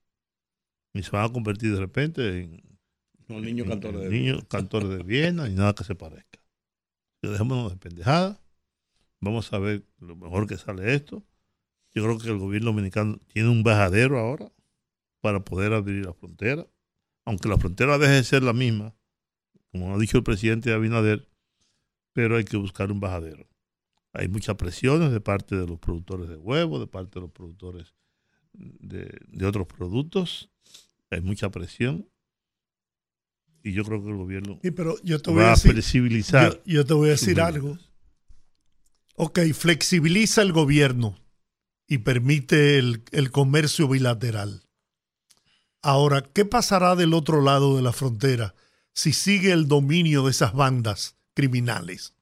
ni se van a convertir de repente en Los niños cantores de niños cantores de Viena y nada que se parezca. Yo dejémonos de pendejada. Vamos a ver lo mejor que sale esto. Yo creo que el gobierno dominicano tiene un bajadero ahora para poder abrir la frontera. Aunque la frontera deje de ser la misma, como ha dicho el presidente Abinader, pero hay que buscar un bajadero. Hay muchas presiones de parte de los productores de huevos, de parte de los productores de, de otros productos. Hay mucha presión. Y yo creo que el gobierno Sí, pero yo te voy a va a decir, flexibilizar. yo, yo te voy a decir algo. Ok, flexibiliza el gobierno y permite el, el comercio bilateral. Ahora, ¿qué pasará del otro lado de la frontera si sigue el dominio de esas bandas criminales?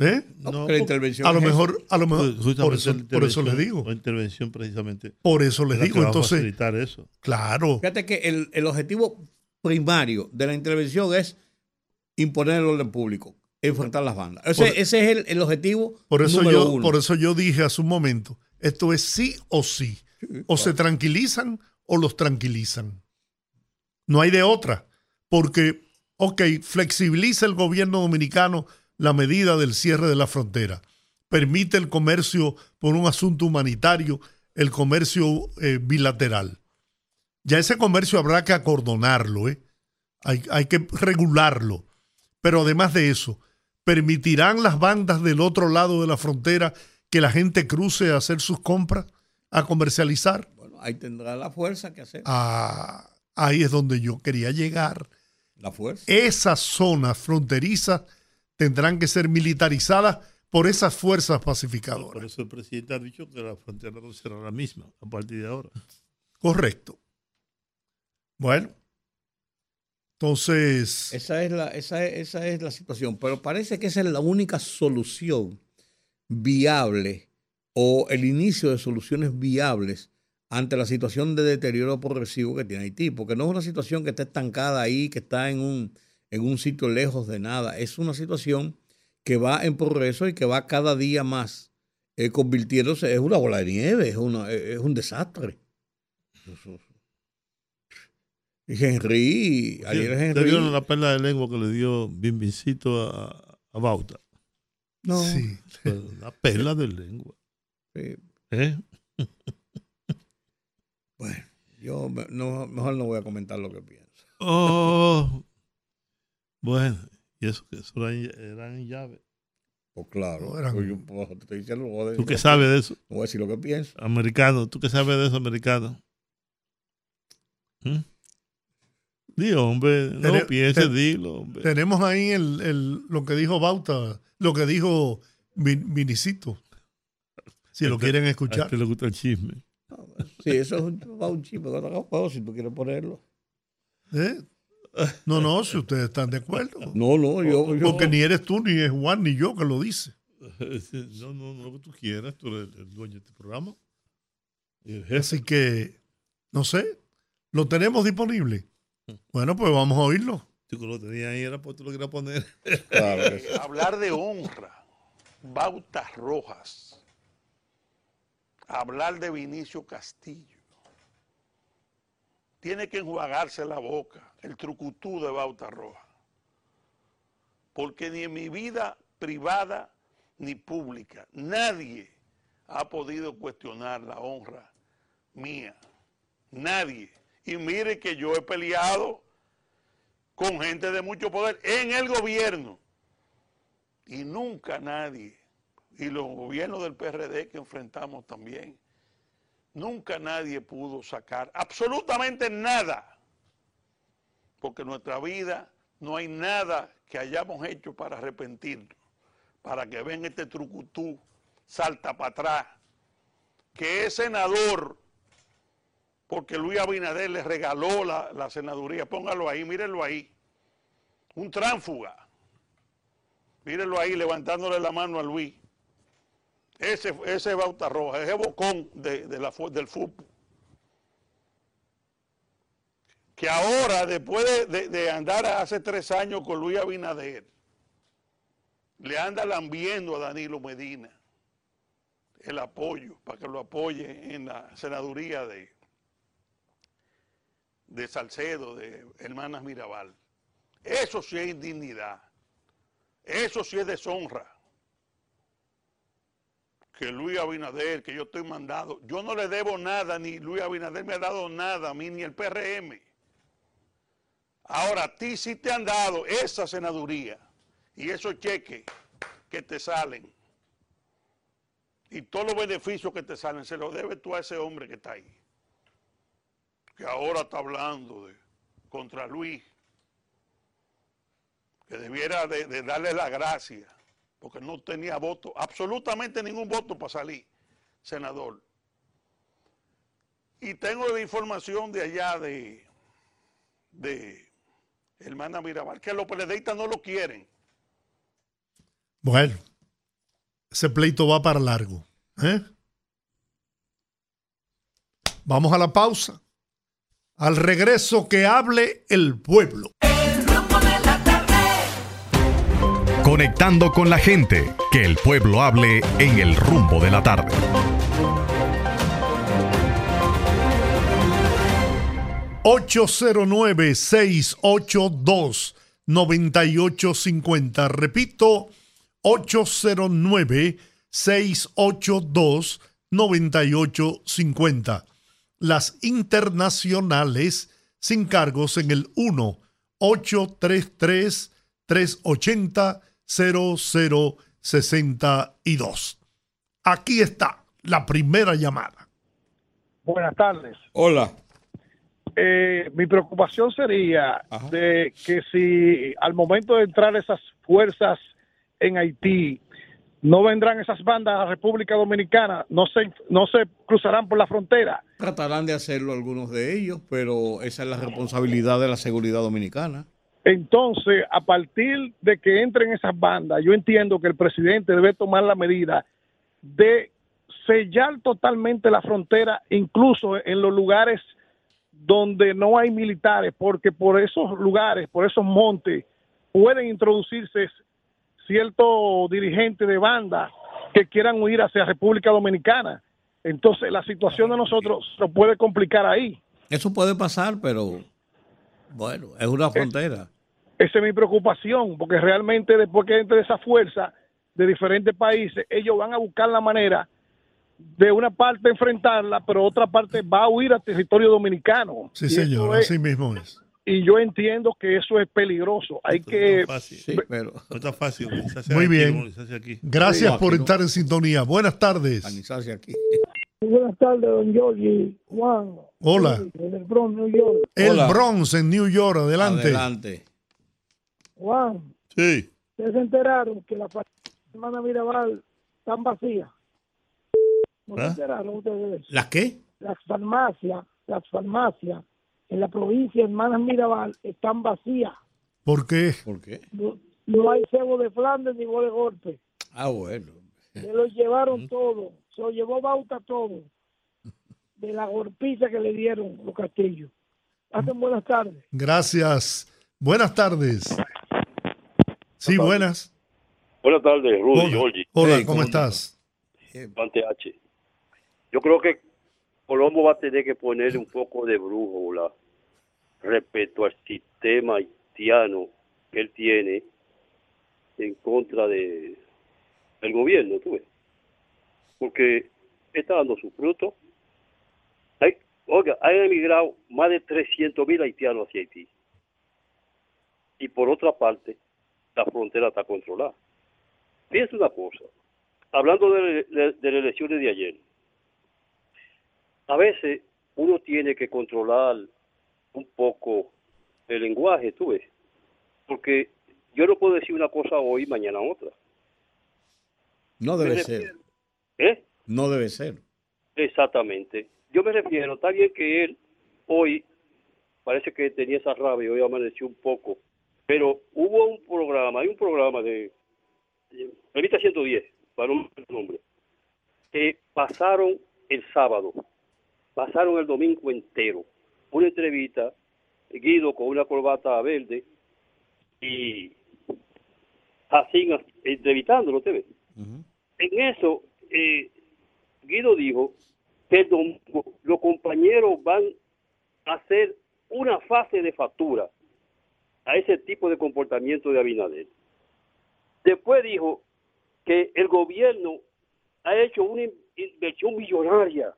¿Eh? No, la intervención A lo mejor, a lo mejor, Pues, justamente por eso, la por eso le intervención- digo, La intervención precisamente. por eso le es la digo. Entonces, facilitar eso. claro, Fíjate que el, el objetivo primario de la intervención es imponer el orden público, enfrentar las bandas. Ese, Por- ese es el, el objetivo por eso, número yo, uno. por eso yo dije hace un momento, esto es sí o sí. O se tranquilizan o los tranquilizan. No hay de otra. Porque, ok, flexibiliza el gobierno dominicano la medida del cierre de la frontera. Permite el comercio por un asunto humanitario, el comercio eh, bilateral. Ya ese comercio habrá que acordonarlo, ¿eh? hay, hay que regularlo. Pero además de eso, ¿permitirán las bandas del otro lado de la frontera que la gente cruce a hacer sus compras, a comercializar? Bueno, ahí tendrá la fuerza que hacer. Ah, ahí es donde yo quería llegar. La fuerza. Esas zonas fronterizas tendrán que ser militarizadas por esas fuerzas Por pacificadoras. eso el presidente ha dicho que la frontera no será la misma a partir de ahora. Correcto. Bueno, entonces, Esa es, la, esa, es, esa es la situación. Pero parece que esa es la única solución viable o el inicio de soluciones viables ante la situación de deterioro progresivo que tiene Haití. Porque no es una situación que está estancada ahí, que está en un, en un sitio lejos de nada. Es una situación que va en progreso y que va cada día más eh, convirtiéndose. Es una bola de nieve, es, una, es un desastre. Y Henry, ayer ¿Ustedes Henry. vieron la perla de lengua que le dio Bimbincito a, a Bauta? No, sí. La perla de lengua. sí. ¿eh? Bueno, yo no, mejor no voy a comentar lo que pienso. Oh, bueno, y eso que eso eran, eran llaves. Pues claro, No, eran- pues yo, pues, te estoy diciendo, no voy a ¿Tú qué lo- sabes de eso? no voy a decir lo que pienso. Americano, ¿tú qué sabes de eso, americano? ¿Mm? Dilo, hombre, no Tene- pienses, te- dilo, hombre. tenemos ahí el, el- lo que dijo Bauta, lo que dijo Vin- Vinicito. Si lo Este- quieren A escuchar. este le gusta el chisme. Sí, eso es un, chisme, no puedo si tú quieres ponerlo. ¿Eh? No, no, si ustedes están de acuerdo. No, no, yo, yo Porque ni eres tú, ni es Juan, ni yo que lo dice. No, no, no, lo que tú quieras, tú eres el dueño de este programa. Así que, no sé, lo tenemos disponible. Bueno, pues vamos a oírlo. Tú que lo tenías ahí, era porque tú lo querías poner. claro hablar de honra, bautas rojas, hablar de Vinicio Castillo, tiene que enjuagarse la boca, el trucutú de Bauta Roja. Porque ni en mi vida privada ni pública, nadie ha podido cuestionar la honra mía. Nadie. Y mire que yo he peleado con gente de mucho poder en el gobierno. Y nunca nadie, y los gobiernos del PRD que enfrentamos también, nunca nadie pudo sacar absolutamente nada. Porque en nuestra vida no hay nada que hayamos hecho para arrepentirnos, para que ven este trucutú, salta para atrás, que es senador, porque Luis Abinader le regaló la, senaduría, póngalo ahí, mírenlo ahí, un tránfuga, mírenlo ahí levantándole la mano a Luis, ese, ese Bauta Roja, ese bocón del fútbol. Que ahora, después de, andar hace tres años con Luis Abinader, le anda lambiendo a Danilo Medina el apoyo, para que lo apoye en la senaduría de, de Salcedo, de Hermanas Mirabal. Eso sí es indignidad. Eso sí es deshonra. Que Luis Abinader, que yo estoy mandado, yo no le debo nada, ni Luis Abinader me ha dado nada a mí, ni el PRM. Ahora, a ti sí te han dado esa senaduría y esos cheques que te salen y todos los beneficios que te salen, se los debes tú a ese hombre que está ahí. Que ahora está hablando de contra Luis. Que debiera de, de darle la gracia, porque no tenía voto, absolutamente ningún voto para salir, senador. Y tengo la información de allá de, de hermana Mirabal, que los PLDistas no lo quieren. Bueno, ese pleito va para largo. ¿eh? Vamos a la pausa. Al regreso que hable el pueblo. Conectando con la gente, que el pueblo hable en el rumbo de la tarde. ...809-682-9850. Repito, 809-682-9850. Las internacionales sin cargos en el 1-833-380-0062. Aquí está la primera llamada. Buenas tardes. Hola. Eh, mi preocupación sería Ajá. de que si al momento de entrar esas fuerzas en Haití no vendrán esas bandas a República Dominicana, no se no se cruzarán por la frontera. Tratarán de hacerlo algunos de ellos, pero esa es la responsabilidad de la seguridad dominicana. Entonces, a partir de que entren esas bandas, yo entiendo que el presidente debe tomar la medida de sellar totalmente la frontera, incluso en los lugares donde no hay militares, porque por esos lugares, por esos montes, pueden introducirse ciertos dirigentes de banda que quieran huir hacia República Dominicana. Entonces, la situación de nosotros se puede complicar ahí. Eso puede pasar, pero bueno, es una frontera. Esa es mi preocupación, porque realmente después que entre esa fuerza de diferentes países, ellos van a buscar la manera de una parte enfrentarla, pero otra parte va a huir al territorio dominicano. Sí, Y señor, es- así mismo es. y yo entiendo que eso es peligroso. Hay que No es fácil. Sí, pero No está fácil Muy aquí, bien. aquí. Gracias Sí, por aquí no. estar en sintonía. Buenas tardes. aquí. Buenas tardes, don Giorgi, Juan. Hola. Desde el Bronx, New York. El Hola. Bronx en New York. Adelante. Adelante. Juan, Sí. ustedes se enteraron que la hermana Mirabal están vacías. ¿No se ¿Ah? enteraron ustedes de eso? ¿La qué? Las farmacias, las farmacias en la provincia de Hermanas Mirabal están vacías. ¿Por qué? ¿Por qué? No, no hay cebo de Flandes ni voz de golpe. Ah, bueno. Se lo llevaron todo. Se lo llevó Bauta todo. De la golpiza que le dieron los castillos. Hacen buenas tardes. Gracias. Buenas tardes. Sí, buenas. Buenas tardes, Rudy, Hola, Hola, ¿cómo ¿cómo estás? Pante H. Yo creo que Colombo va a tener que ponerle un poco de brujo, la, respecto al sistema haitiano que él tiene en contra de el gobierno, tú ves. Porque está dando su fruto. Hay, oiga, han emigrado más de 300 mil haitianos hacia Haití. Y por otra parte, la frontera está controlada. Fíjense una cosa, hablando de, de las elecciones de ayer, a veces uno tiene que controlar un poco el lenguaje, tú ves, porque yo no puedo decir una cosa hoy y mañana otra. No debe ser. ¿Eh? No debe ser. Exactamente. Yo me refiero, está bien que él hoy parece que tenía esa rabia, hoy amaneció un poco, pero hubo un programa, hay un programa de, de Revista 110, para un nombre, que pasaron el sábado, pasaron el domingo entero, una entrevista, Guido con una corbata verde y así entrevistándolo, ¿te ves? En eso, eh, Guido dijo que el domingo los compañeros van a hacer una fase de factura a ese tipo de comportamiento de Abinader. Después dijo que el gobierno ha hecho una in- inversión millonaria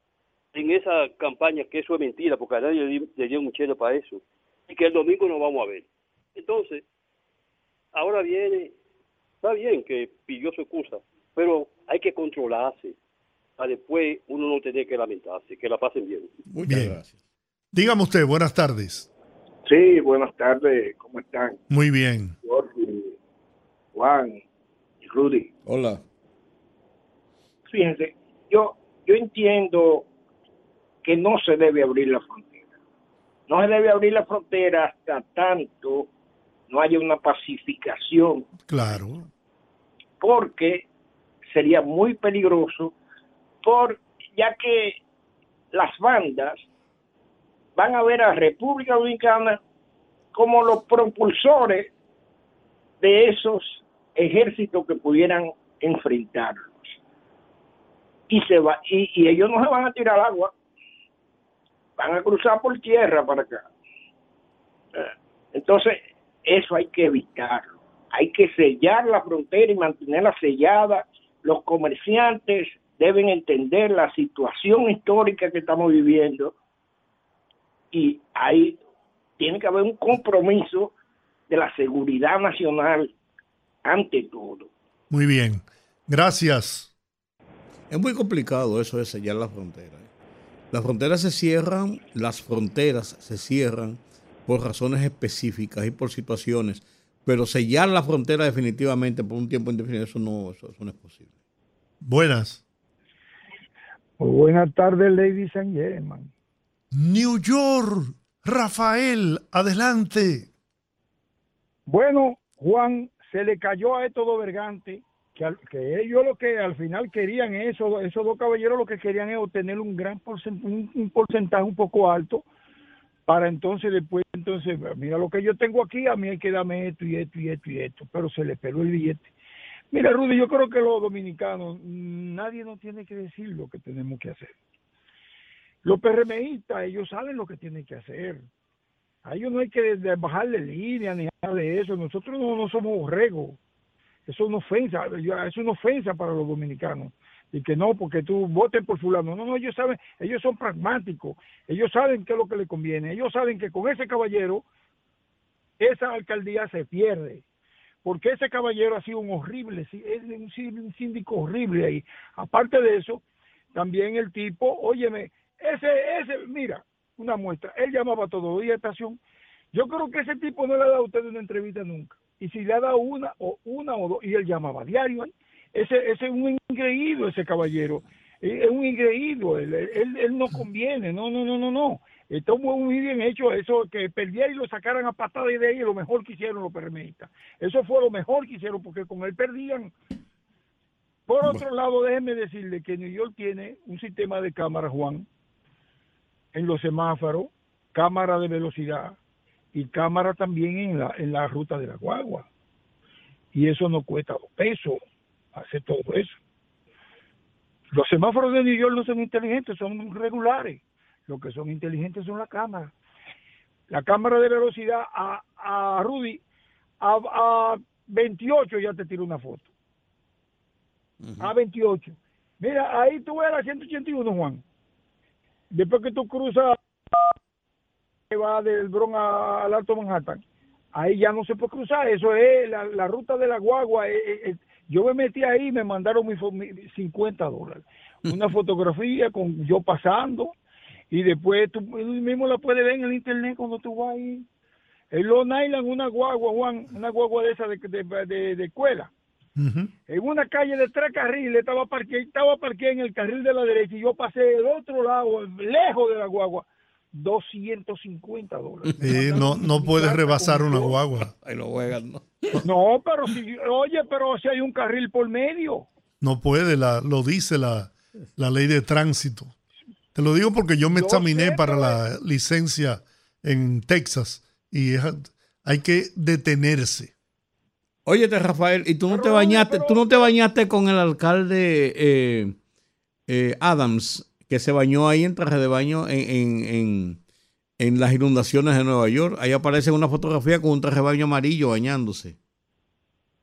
en esa campaña, que eso es mentira, porque a nadie le, di- le dio un chelo para eso, y que el domingo no vamos a ver. Entonces, ahora viene, está bien que pidió su excusa, pero hay que controlarse para después uno no tener que lamentarse, que la pasen bien. Muchas Bien. gracias. Dígame usted, buenas tardes. Sí, buenas tardes, ¿cómo están? Muy bien. Jorge, Juan Rudy. Hola. Fíjense, yo, yo entiendo que no se debe abrir la frontera. No se debe abrir la frontera hasta tanto no haya una pacificación, Claro. porque sería muy peligroso, por, ya que las bandas van a ver a República Dominicana como los propulsores de esos ejércitos que pudieran enfrentarlos. Y, se va, y, y ellos no se van a tirar al agua, van a cruzar por tierra para acá. Eh, Entonces, eso hay que evitarlo. Hay que sellar la frontera y mantenerla sellada. Los comerciantes deben entender la situación histórica que estamos viviendo y ahí tiene que haber un compromiso de la seguridad nacional ante todo. Muy bien. Gracias. Es muy complicado eso de sellar la frontera. Las fronteras se cierran, las fronteras se cierran por razones específicas y por situaciones, pero sellar la frontera definitivamente por un tiempo indefinido, eso no, eso, eso no es posible. Buenas. Buenas tardes, ladies and gentlemen. New York. Rafael, adelante. Bueno, Juan, se le cayó a estos dos vergantes, que, ellos lo que al final querían, eso, esos dos caballeros lo que querían es obtener un gran porcentaje, un, porcentaje un poco alto, para entonces después, entonces, mira lo que yo tengo aquí, a mí hay que darme esto y esto y esto y esto, pero se le peló el billete. Mira, Rudy, yo creo que los dominicanos, nadie nos tiene que decir lo que tenemos que hacer. Los PRMistas, ellos saben lo que tienen que hacer. A ellos no hay que bajarle línea ni nada de eso. Nosotros no, no somos borregos. Eso es una ofensa. Es una ofensa para los dominicanos. Y que no, porque tú votes por fulano. No, no, ellos saben, ellos son pragmáticos. Ellos saben qué es lo que les conviene. Ellos saben que con ese caballero, esa alcaldía se pierde. Porque ese caballero ha sido un horrible, es un sí- un síndico horrible ahí. Aparte de eso, también el tipo, óyeme, ese, ese, mira, una muestra, él llamaba todos los a estación. Yo creo que ese tipo no le ha dado a usted una entrevista nunca. Y si le ha dado una o una o dos, y él llamaba a diario, ¿eh? ese, ese es un ingreído ese caballero. Eh, Es un ingreído, él, él, él no conviene, no, no, no, no, no. Está muy, muy bien hecho eso, que perdiera y lo sacaran a patada de ahí, lo mejor que hicieron los permistas. Eso fue lo mejor que hicieron, porque con él perdían. Por otro lado, déjeme decirle que New York tiene un sistema de cámara, Juan, en los semáforos, cámara de velocidad y cámara también en la, en la ruta de la guagua. Y eso no cuesta dos pesos, hacer todo eso. Los semáforos de New York no son inteligentes, son regulares. Lo que son inteligentes son las cámaras. la cámara de velocidad a, a Rudy a, a 28 ya te tiro una foto. A 28. Mira, ahí tú ves la 181, Juan. Después que tú cruzas, que va del Bronx al Alto Manhattan, ahí ya no se puede cruzar. Eso es la, la ruta de la guagua. eh, eh, eh. Yo me metí ahí y me mandaron mi, fo- mi 50 dólares. Una fotografía con yo pasando. Y después tú mismo la puedes ver en el internet cuando tú vas ahí. En Long Island, una guagua, Juan, una guagua de esa de, de, de- de escuela. En una calle de tres carriles estaba parqueado, estaba parqueado en el carril de la derecha y yo pasé del otro lado, lejos de la guagua, 250 dólares. No, no puedes rebasar una guagua. Ahí lo juegan, ¿no? No, pero si, oye, pero si hay un carril por medio. No puede, la, lo dice la, la ley de tránsito. Te lo digo porque yo me Yo examiné sé, para pero- la licencia en Texas y es- hay que detenerse. Óyete, Rafael, y tú no te bañaste, tú no te bañaste con el alcalde eh, eh, Adams, que se bañó ahí en traje de baño en, en, en- en las inundaciones de Nueva York. Ahí aparece una fotografía con un traje de baño amarillo bañándose.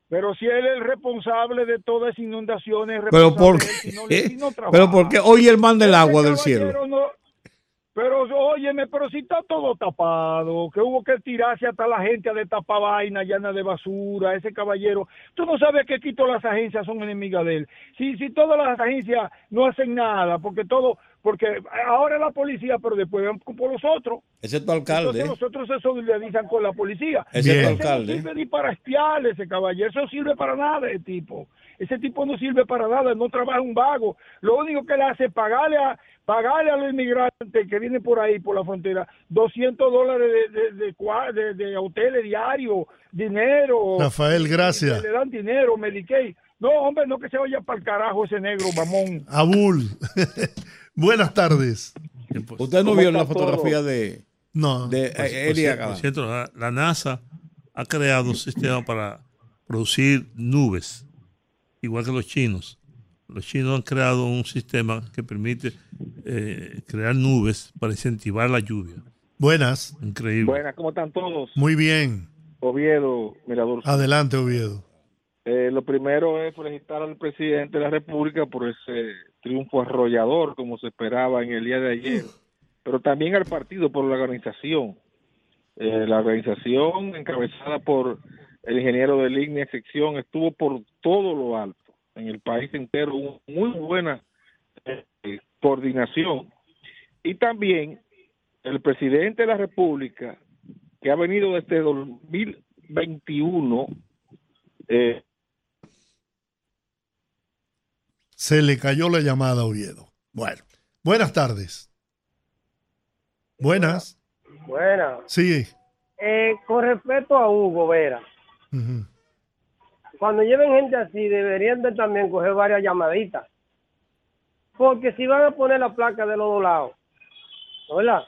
Pero si él es el responsable de todas esas inundaciones, Pero por si no qué, si no trabaja. pero porque hoy el man del agua del cielo. no- pero óyeme, pero si está todo tapado, que hubo que tirarse hasta la gente a destapar vaina llena de basura, ese caballero. Tú no sabes que quito las agencias son enemigas de él. Si, si todas las agencias no hacen nada, porque todo, porque ahora la policía, pero después van por los otros. Ese es tu alcalde. Entonces los otros se solidarizan con la policía. Ese es tu alcalde. no sirve ni para espiar ese caballero, eso no sirve para nada ese tipo. Ese tipo no sirve para nada, no trabaja un vago. Lo único que le hace es pagarle a, pagarle a los inmigrantes que vienen por ahí, por la frontera, 200 dólares de, de, de, de- de hoteles diarios, dinero. Rafael, gracias. Le dan dinero, Medicaid. No, hombre, no que se vaya para el carajo ese negro, mamón. Abul, buenas tardes. Usted no ¿Cómo vio la fotografía todo? de, No. de Por- eh, por cierto, Agada? por cierto, la, la NASA ha creado un sistema para producir nubes, igual que los chinos. Los chinos han creado un sistema que permite eh, crear nubes para incentivar la lluvia. Buenas. Increíble. Buenas, ¿cómo están todos? Muy bien. Oviedo, Mirador. Adelante, Oviedo. Eh, lo primero es felicitar al presidente de la República por ese triunfo arrollador, como se esperaba en el día de ayer, pero también al partido por la organización. Eh, la organización encabezada por el ingeniero de línea sección estuvo por todo lo alto en el país entero, hubo muy buena eh, coordinación y también el presidente de la República que ha venido desde 2021 eh, Se le cayó la llamada a Oviedo. Bueno, buenas tardes. Buenas. Buena. Sí. Eh, con respecto a Hugo Vera, Cuando lleven gente así, deberían de también coger varias llamaditas. Porque si van a poner la placa de los dos lados, ¿verdad?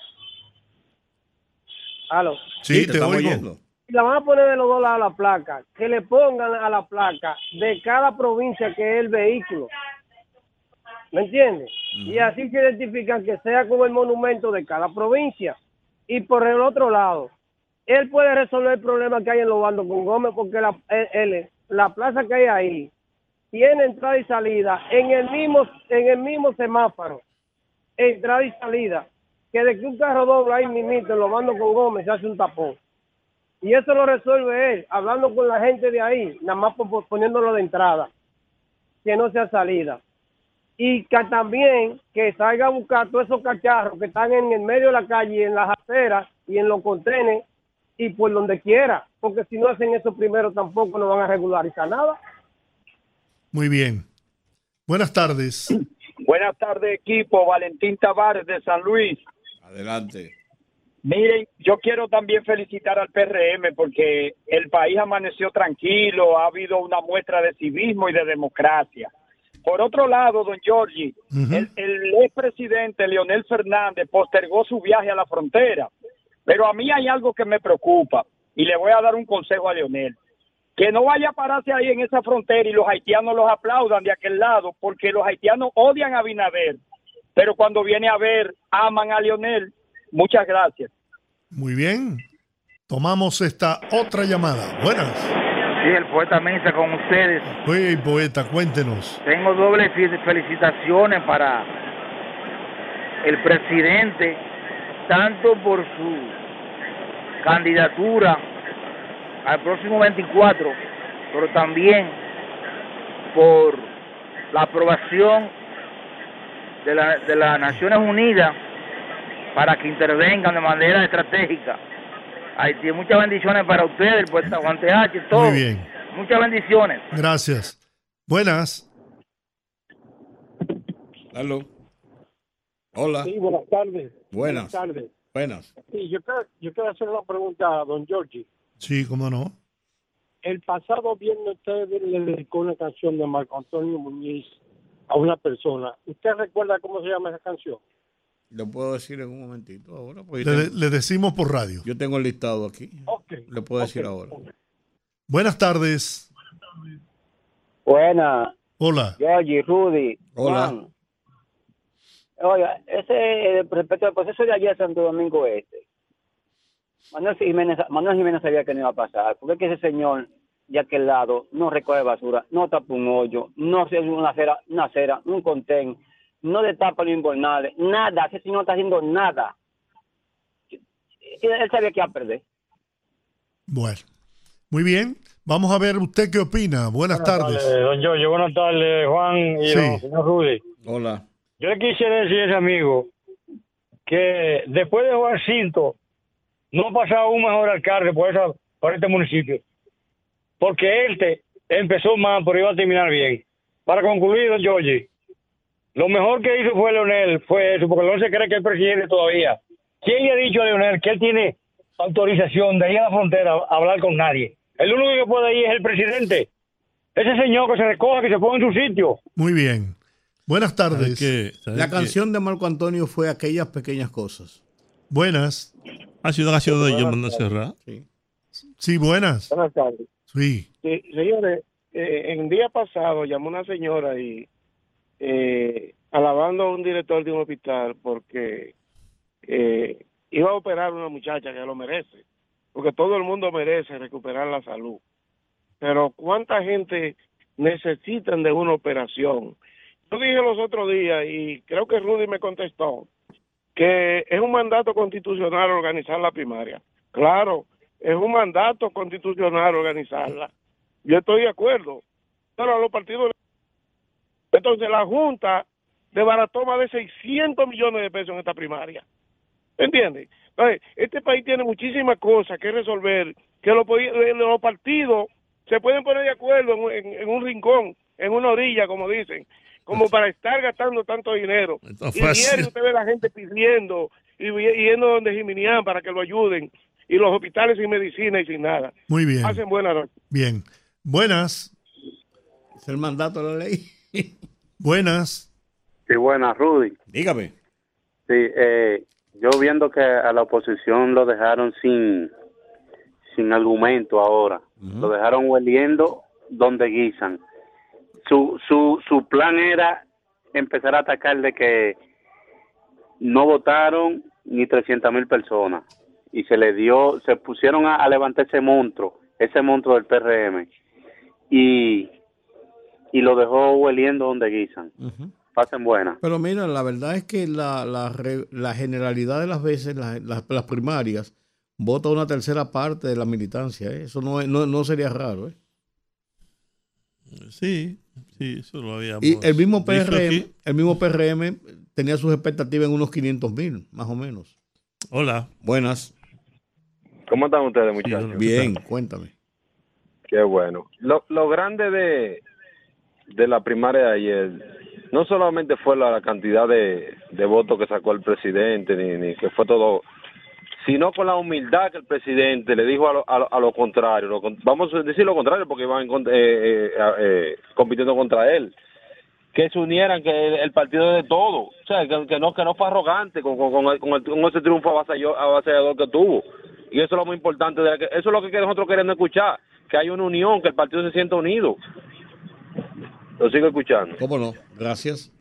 Aló. Sí, te, oigo. Si la van a poner de los dos lados la placa, que le pongan a la placa de cada provincia que es el vehículo. ¿Me entiendes? Y así se identifican que sea con el monumento de cada provincia. Y por el otro lado, él puede resolver el problema que hay en los bandos con Gómez porque la, él- la plaza que hay ahí tiene entrada y salida en el mismo en el mismo semáforo. Entrada y salida. Que de que un carro dobla ahí mismito en los bandos con Gómez se hace un tapón. Y eso lo resuelve él hablando con la gente de ahí nada más pon- poniéndolo de entrada que no sea salida. Y que también que salga a buscar todos esos cacharros que están en el medio de la calle en las aceras y en los contenes y por donde quiera, porque si no hacen eso primero tampoco no van a regularizar nada. Muy bien. Buenas tardes. Buenas tardes, equipo. Valentín Tavares de San Luis. Adelante. Miren, yo quiero también felicitar al PRM porque el país amaneció tranquilo, ha habido una muestra de civismo y de democracia. Por otro lado, don Giorgi, el, el expresidente Leonel Fernández postergó su viaje a la frontera, pero a mí hay algo que me preocupa y le voy a dar un consejo a Leonel. Que no vaya a pararse ahí en esa frontera y los haitianos los aplaudan de aquel lado, porque los haitianos odian a Binader, pero cuando viene a ver, aman a Leonel. Muchas gracias. Muy bien. Tomamos esta otra llamada. Buenas. Sí, el poeta Mesa con ustedes. Oye, poeta, cuéntenos. Tengo doble fe- felicitaciones para el presidente, tanto por su candidatura al próximo 24, pero también por la aprobación de, la, de las Naciones Unidas para que intervengan de manera estratégica. Haití, muchas bendiciones para ustedes, el poeta Juan TH, todo. Muy bien. Muchas bendiciones. Gracias. Buenas. Aló. Hola. Sí, buenas tardes. Buenas. tardes. Buenas. Sí, yo quiero, yo quiero hacer una pregunta a don Giorgi. Sí, cómo no. El pasado viernes usted le dedicó una canción de Marco Antonio Muñiz a una persona. ¿Usted recuerda cómo se llama esa canción? Lo puedo decir en un momentito ahora. Le, yo tengo- le decimos por radio. yo tengo el listado aquí. Ok. Le puedo decir ahora. Buenas tardes. Buena, Hola. Georgie, Rudy. Hola. Juan. Oiga, ese respecto al proceso de ayer Santo Domingo Este, Manuel Jiménez, Manuel Jiménez sabía que no iba a pasar, porque es que ese señor de aquel lado no recoge basura, no tapa un hoyo, no hace una acera, una acera, un contén, no destapa los invernales, nada, ese señor no está haciendo nada. Él sabía que iba a perder. Bueno. Muy bien. Vamos a ver usted qué opina. Buenas, tardes. Eh, don Giorgio, buenas tardes, Juan y Sí. don señor Rudy. Hola. Yo le quisiera decir ese amigo que después de Juan Cinto no ha pasado un mejor alcalde por, esa, por este municipio. Porque este empezó mal, pero iba a terminar bien. Para concluir, don lo mejor que hizo fue Leonel, fue eso, porque no se cree que es presidente todavía. ¿Quién le ha dicho a Leonel que él tiene autorización de ir a la frontera a hablar con nadie? El único que puede ir es el presidente. Ese señor que se recoja, que se ponga en su sitio. Muy bien. Buenas tardes. La canción de Marco Antonio fue aquellas pequeñas cosas. Buenas. Ha sido una canción de tardes. Serra. Sí, buenas. Buenas tardes. Sí. Sí, señores, eh, en el día pasado llamó una señora y eh, alabando a un director de un hospital porque eh, iba a operar a una muchacha que lo merece, porque todo el mundo merece recuperar la salud. Pero ¿cuánta gente necesitan de una operación? Yo dije los otros días y creo que Rudy me contestó que es un mandato constitucional organizar la primaria. Claro, es un mandato constitucional organizarla. Yo estoy de acuerdo. Pero los partidos. Entonces la Junta desbarató más de 600 millones de pesos en esta primaria. ¿Entiendes? Entonces, este país tiene muchísimas cosas que resolver, que los, partidos se pueden poner de acuerdo en un rincón, en una orilla, como dicen, como para estar gastando tanto dinero. Está Y fácil. diario usted ve a la gente pidiendo y yendo donde Jiminián para que lo ayuden. Y los hospitales sin medicina y sin nada. Muy bien. Hacen buena noche. Bien. Buenas. Es el mandato de la ley. Buenas. Sí, buenas, Rudy. Dígame. Sí, eh, yo viendo que a la oposición lo dejaron sin, sin argumento ahora. Lo dejaron hueliendo donde guisan. Su, su, su plan era empezar a atacar de que no votaron ni 300 mil personas. Y se le dio, se pusieron a, a levantar ese monstruo, ese monstruo del PRM. Y, y lo dejó hueliendo donde guisan. Pasen buenas. Pero mira, la verdad es que la, la, la generalidad de las veces, la- las- las primarias, vota una tercera parte de la militancia. ¿eh? Eso no, no, no sería raro. ¿eh? Sí, sí, eso lo habíamos Y el mismo PRM, el mismo PRM tenía sus expectativas en unos 500 mil, más o menos. Hola. Buenas. ¿Cómo están ustedes, muchachos? Bien, cuéntame. Qué bueno. Lo, lo grande de, de la primaria de ayer no solamente fue la, la cantidad de, de votos que sacó el presidente, ni, ni que fue todo, sino con la humildad que el presidente le dijo a lo, a lo, a lo contrario. Lo vamos a decir lo contrario porque iban eh, eh, eh, compitiendo contra él. Que se unieran, que el, el partido es de todo. O sea, que, que no que no fue arrogante con, con, con, el- con el- con ese triunfo avasallador, avasallador que tuvo. Y eso es lo muy importante. De la que, eso es lo que nosotros queremos escuchar. Que hay una unión, que el partido se sienta unido. Lo sigo escuchando. ¿Cómo no? Gracias.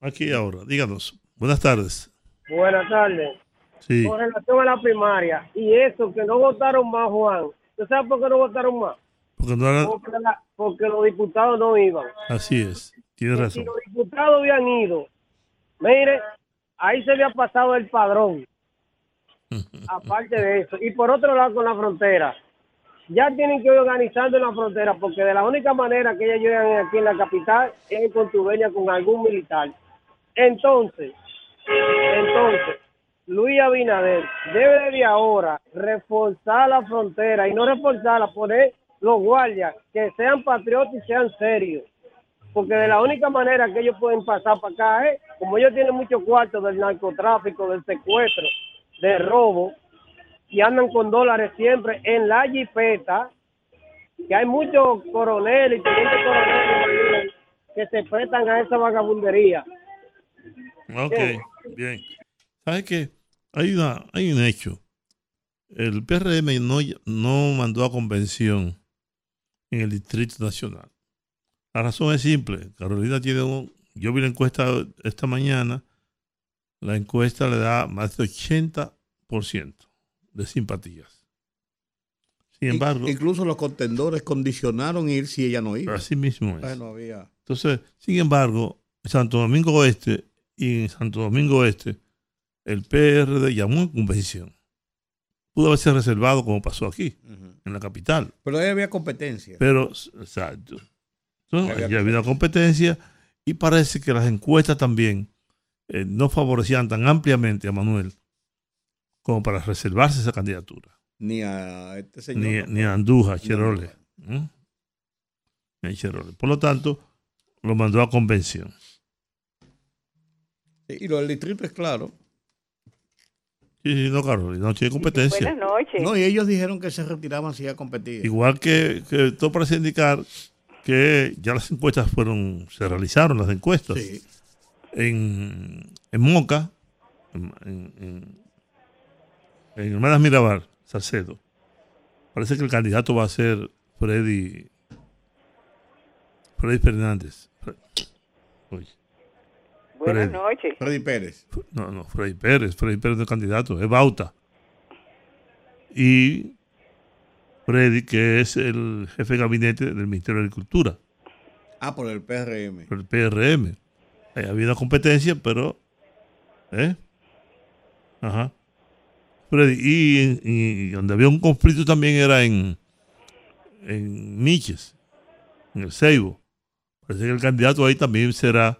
Aquí ahora, díganos. Buenas tardes. Buenas tardes. Sí. con relación a la primaria. Y eso, que no votaron más, Juan. ¿Tú sabes por qué no votaron más? Porque no era- Porque, la- porque los diputados no iban. así es. Tienes Si razón. los diputados habían ido, mire, ahí se había pasado el padrón. Aparte de eso. Y por otro lado, con la frontera. Ya tienen que ir organizando en la frontera, porque de la única manera que ellos llegan aquí en la capital es en contubernio con algún militar. Entonces, entonces, Luis Abinader debe de ahora reforzar la frontera y no reforzarla, poner los guardias que sean patriotas y sean serios. Porque de la única manera que ellos pueden pasar para acá es, como ellos tienen muchos cuartos del narcotráfico, del secuestro, de robo, y andan con dólares siempre en la jipeta, que hay muchos coroneles y tenientes coroneles que se prestan a esa vagabundería. Ok, bien. ¿Sabes qué? Hay, una, hay un hecho. El PRM no, no mandó a convención en el Distrito Nacional. La razón es simple. Carolina tiene un... Yo vi la encuesta esta mañana. La encuesta le da más de 80% de simpatías. Sin embargo... Incluso los contendores condicionaron ir si ella no iba. Así mismo es. Bueno, había. Entonces, sin embargo, en Santo Domingo Oeste y en Santo Domingo Este, el PRD llamó en convención. Pudo haberse reservado como pasó aquí, en la capital. Pero ahí había competencia. Pero, exacto. Entonces, Había había una competencia y parece que las encuestas también eh, no favorecían tan ampliamente a Manuel como para reservarse esa candidatura. Ni a este señor. Ni, ni a Andújar, a Cherole. Ni a Cherole. Por lo tanto, lo mandó a convención. Y lo del distrito es claro. Sí, sí, no, Carlos, no tiene competencia. Buenas noches. No, y ellos dijeron que se retiraban si ya competían. Igual que, que todo parece indicar que ya las encuestas fueron, se realizaron las encuestas. En, en Moca, en, en, en- en Hermanas Mirabal, Salcedo, parece que el candidato va a ser Freddy, Freddy Fernández. Buenas Freddy. noches. Freddy Pérez. No, no, Freddy Pérez. Freddy Pérez no es candidato, es Bauta. Y Freddy, que es el jefe de gabinete del Ministerio de Agricultura, Ah, por el PRM. por el PRM. Ahí había una competencia, pero. ¿Eh? Ajá. Freddy, y, y donde había un conflicto también era en, en Miches, en el Ceibo. Parece que el candidato ahí también será,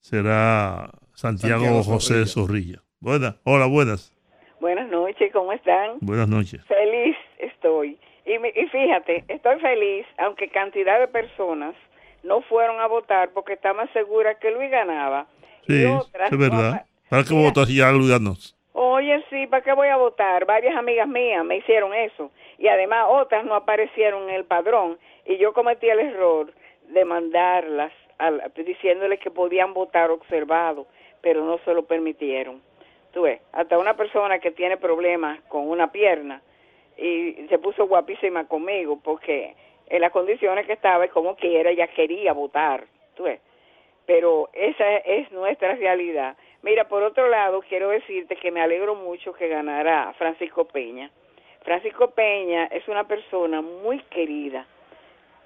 será Santiago, Santiago José Zorrilla. Zorrilla. Buenas, hola, buenas. Buenas noches, ¿cómo están? Buenas noches. Feliz estoy. Y, y fíjate, estoy feliz, aunque cantidad de personas no fueron a votar porque estaban seguras que Luis ganaba. Sí, otras es verdad. ¿Para qué votar si ya Luis ganó? Oye, sí, ¿para qué voy a votar? Varias amigas mías me hicieron eso. Y además otras no aparecieron en el padrón. Y yo cometí el error de mandarlas al- diciéndoles que podían votar observado, pero no se lo permitieron. Tú ves, hasta una persona que tiene problemas con una pierna y se puso guapísima conmigo porque en las condiciones que estaba y como quiera ella quería votar. Tú ves pero esa es nuestra realidad. Mira, por otro lado, quiero decirte que me alegro mucho que ganara Francisco Peña. Francisco Peña es una persona muy querida.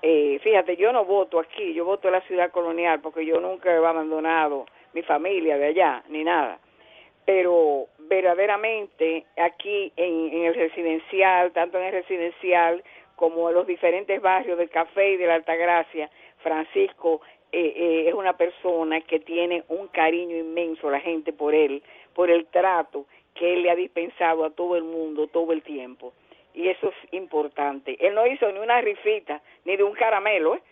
Eh, fíjate, yo no voto aquí, yo voto en la ciudad colonial porque yo nunca he abandonado mi familia de allá, ni nada. Pero verdaderamente aquí en, el residencial, tanto en el residencial como en los diferentes barrios del Café y de la Altagracia, Francisco eh, eh, es una persona que tiene un cariño inmenso la gente por él, por el trato que él le ha dispensado a todo el mundo todo el tiempo. Y eso es importante. Él no hizo ni una rifita, ni de un caramelo, ¿eh?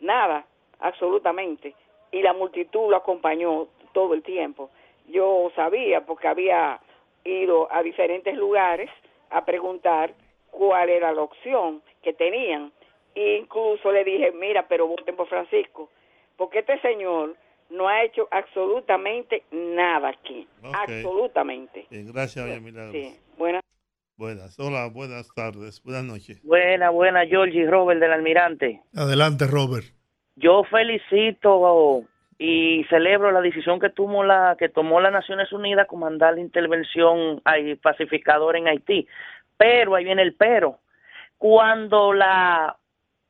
nada, absolutamente. Y la multitud lo acompañó todo el tiempo. Yo sabía, porque había ido a diferentes lugares a preguntar cuál era la opción que tenían. E incluso le dije, mira, pero voten por Francisco, porque este señor no ha hecho absolutamente nada aquí. Absolutamente. Bien, gracias, Milagros. Sí. Buenas. Buenas, hola, buenas tardes, buenas noches. Buena, buena, Georgie Robert del Almirante. Adelante, Robert. Yo felicito y celebro la decisión que tomó la que tomó las Naciones Unidas con mandar la intervención pacificadora en Haití. Pero ahí viene el pero. Cuando la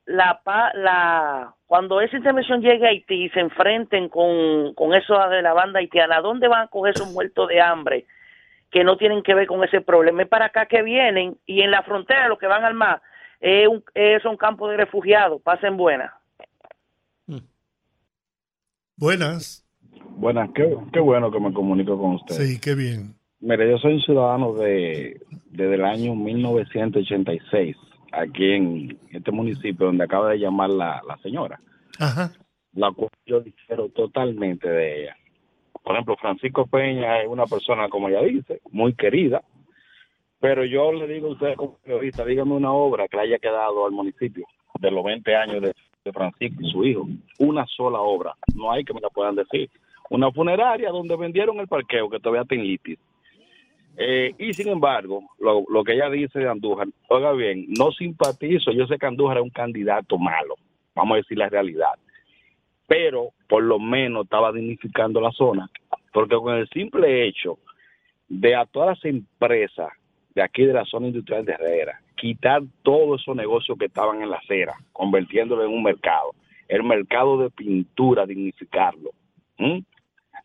la, pa- la cuando esa intervención llegue a Haití y se enfrenten con, con eso de la banda haitiana, ¿dónde van a coger esos muertos de hambre que no tienen que ver con ese problema? Es para acá que vienen y en la frontera lo que van al mar es un, es un campo de refugiados. Pasen buenas. Buenas. Buenas, qué, qué bueno que me comunico con usted. Sí, qué bien. Mire, yo soy un ciudadano de desde el año 1986, aquí en este municipio donde acaba de llamar la, la señora, Ajá. la cual yo difiero totalmente de ella. Por ejemplo, Francisco Peña es una persona, como ella dice, muy querida, pero yo le digo a usted como periodista, dígame una obra que le haya quedado al municipio de los 20 años de, Francisco y su hijo. Una sola obra, no hay que me la puedan decir. Una funeraria donde vendieron el parqueo que todavía en litis. Eh, y sin embargo, lo, lo que ella dice de Andújar, oiga bien, no simpatizo, yo sé que Andújar es un candidato malo, vamos a decir la realidad, pero por lo menos estaba dignificando la zona, porque con el simple hecho de a todas las empresas de aquí de la zona industrial de Herrera, quitar todos esos negocios que estaban en la acera, convirtiéndolo en un mercado, el mercado de pintura, dignificarlo.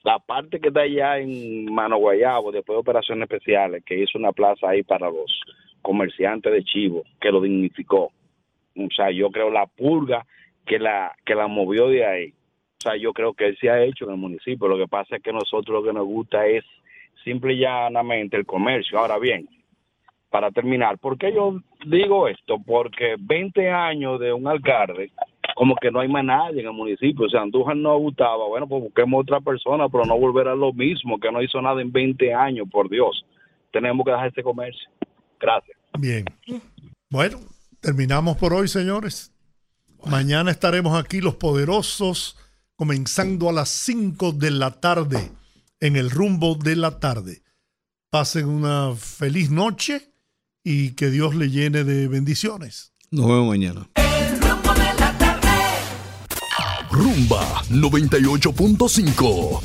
La parte que está allá en Mano Guayabo, después de operaciones especiales, que hizo una plaza ahí para los comerciantes de Chivo, que lo dignificó. O sea, yo creo la purga que la, que la movió de ahí. O sea, yo creo que él se ha hecho en el municipio. Lo que pasa es que nosotros lo que nos gusta es simple y llanamente el comercio. Ahora bien, para terminar, ¿por qué yo digo esto? Porque 20 años de un alcalde, como que no hay más nadie en el municipio. O sea, Andújar no gustaba. Bueno, pues busquemos otra persona, pero no volver a lo mismo, que no hizo nada en 20 años, por Dios. Tenemos que dejar este comercio. Gracias. Bien. Bueno, terminamos por hoy, señores. Mañana estaremos aquí los poderosos comenzando a las 5 de la tarde en el rumbo de la tarde. Pasen una feliz noche y que Dios le llene de bendiciones. Nos vemos mañana. Rumba 98.5.